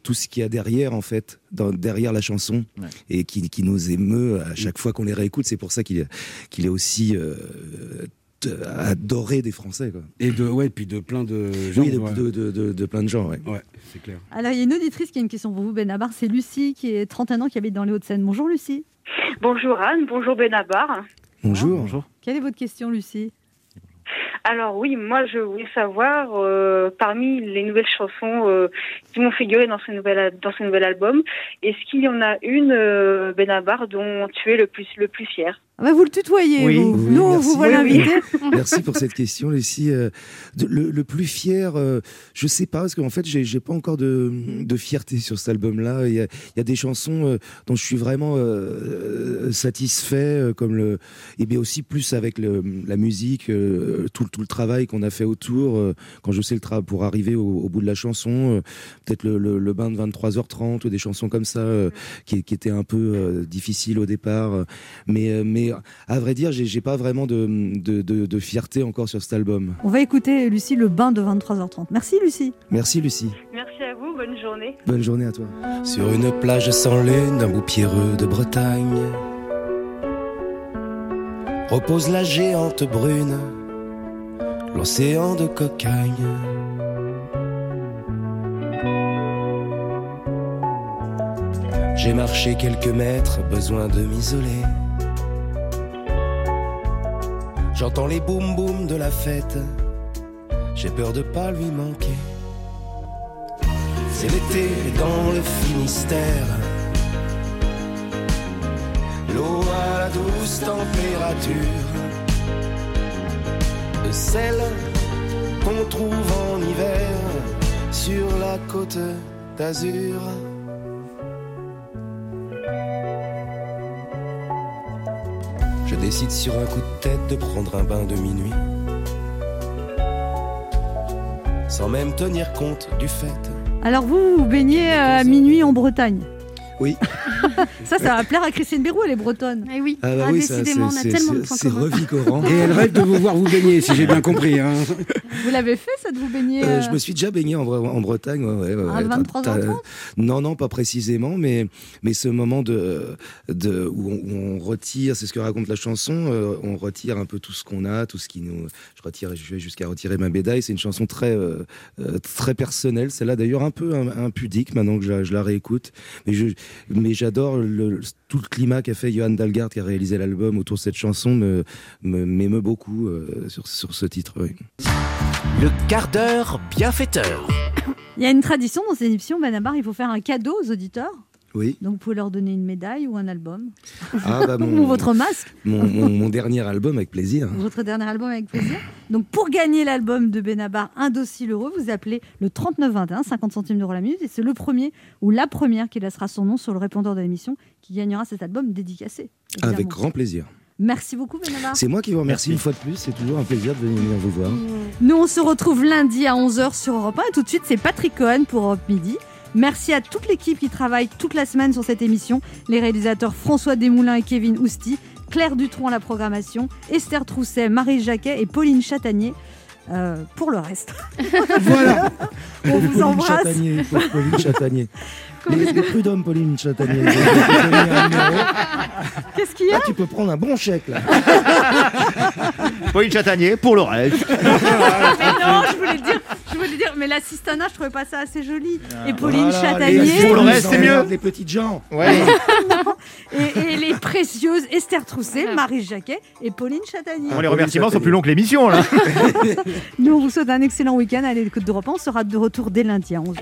tout ce qu'il y a derrière, en fait, dans- derrière la chanson, et qui, qui nous émeut à chaque fois qu'on les réécoute. C'est pour ça qu'il est, qu'il est aussi euh, adoré des Français. Quoi. Et de, ouais, puis de plein de gens. oui, de, ouais. de, de- de- de plein de gens. Ouais. Ouais, c'est clair. Alors, il y a une auditrice qui a une question pour vous, Benabar. C'est Lucie, qui est 31 ans, qui habite dans les Hauts-de-Seine. Bonjour, Lucie. Bonjour Anne, bonjour Benabar. Bonjour. Bonjour. Quelle est votre question, Lucie? Alors oui, moi je voulais savoir, euh, parmi les nouvelles chansons euh, qui m'ont figuré dans ce nouvel, dans ce nouvel album, est-ce qu'il y en a une, euh, Benabar, dont tu es le plus, le plus fier? Ah bah, vous le tutoyez, Oui. vous. Oui, Nous, on vous voit l'invité. Merci pour cette question, Lucie. Euh, de- le, le plus fier, euh, je sais pas, parce qu'en fait, j'ai j'ai pas encore de, de fierté sur cet album-là. Il y a, il y a des chansons euh, dont je suis vraiment euh, satisfait, comme le, et bien aussi plus avec le, la musique, tout, tout le travail qu'on a fait autour. quand je sais le travail pour arriver au, au bout de la chanson, peut-être le, bain de 23h30 ou des chansons comme ça qui, qui étaient un peu difficiles au départ. Mais, mais à vrai dire, j'ai j'ai pas vraiment de, de, de, de fierté encore sur cet album. On va écouter, Lucie, le bain de 23h30. Merci, Lucie. Merci Lucie. Merci à vous, bonne journée. Bonne journée à toi. Sur une plage sans lune, un bout pierreux de Bretagne, repose la géante brune, l'océan de cocagne. J'ai marché quelques mètres, besoin de m'isoler. J'entends les boum boum de la fête, j'ai peur de pas lui manquer. C'est l'été dans le Finistère. L'eau à la douce température de celle qu'on trouve en hiver sur la côte d'Azur. Décide sur un coup de tête de prendre un bain de minuit. Sans même tenir compte du fait. Alors, vous, vous baignez euh, à minuit en Bretagne. Oui. ça, ça va plaire à Christine Bérou, elle est bretonne. Eh oui, Ah bah oui, ça, décidément, on a c'est- tellement de c'est- points c'est communs. revigorant. Et elle rêve de vous voir vous baigner, si j'ai bien compris. hein. Vous l'avez fait, ça, de vous baigner Euh, euh, je me suis déjà baigné en, Bre- en Bretagne. Ouais, ouais, ouais, À ouais. 23 T'as- ans, Non, non, pas précisément, mais, mais ce moment de, de, où, on, où on retire, c'est ce que raconte la chanson, euh, on retire un peu tout ce qu'on a, tout ce qui nous. Je retire, je vais jusqu'à retirer ma médaille. C'est une chanson très, euh, euh, très personnelle. Celle-là, d'ailleurs, un peu impudique maintenant que je, la- je la réécoute. Mais je, mais j'adore le, tout le climat qu'a fait Johan Dalgard, qui a réalisé l'album autour de cette chanson, me, me- m'émeut beaucoup euh, sur, sur ce titre. oui. Le quart d'heure bienfaiteur. Il y a une tradition dans cette émission, Benabar, il faut faire un cadeau aux auditeurs. Oui. Donc, vous pouvez leur donner une médaille ou un album. Ah, bah, mon- ou votre masque. Mon, mon- mon dernier album avec plaisir. Votre dernier album avec plaisir. Donc, pour gagner l'album de Benabar, un dossier l'euro, vous appelez le 3921, 50 centimes d'euros la minute. Et c'est le premier ou la première qui laissera son nom sur le répondeur de l'émission qui gagnera cet album dédicacé. évidemment. Avec grand plaisir. Merci beaucoup, Benabar. C'est moi qui vous remercie une fois de plus. C'est toujours un plaisir de venir vous voir. Nous, on se retrouve lundi à 11h sur Europe 1. Et tout de suite, c'est Patrick Cohen pour Europe Midi. Merci à toute l'équipe qui travaille toute la semaine sur cette émission. Les réalisateurs François Desmoulins et Kevin Ousti, Claire Dutronc à la programmation, Esther Trousset, Marie Jacquet et Pauline Chatanier euh, pour le reste. Voilà. On vous Pauline embrasse. Chatanier, Paul- Pauline Chatanier. Les, les prud'hommes, Pauline numéro. Qu'est-ce qu'il y a Ah, tu peux prendre un bon chèque là. Pauline Chatanier pour le reste. mais non, je voulais dire, je voulais dire, mais l'assistanat, je trouvais pas ça assez joli. et Pauline Voilà, Chatanier. les- Pour le reste, c'est mieux. Les petites gens. Ouais. et, et les précieuses Esther Trousset, Marie Jacquet et Pauline Chatanier. Bon, les remerciements sont plus longs que l'émission là. Nous, on vous souhaite un excellent week-end à l'écoute d'Europe 1. On sera de retour dès lundi à 11h.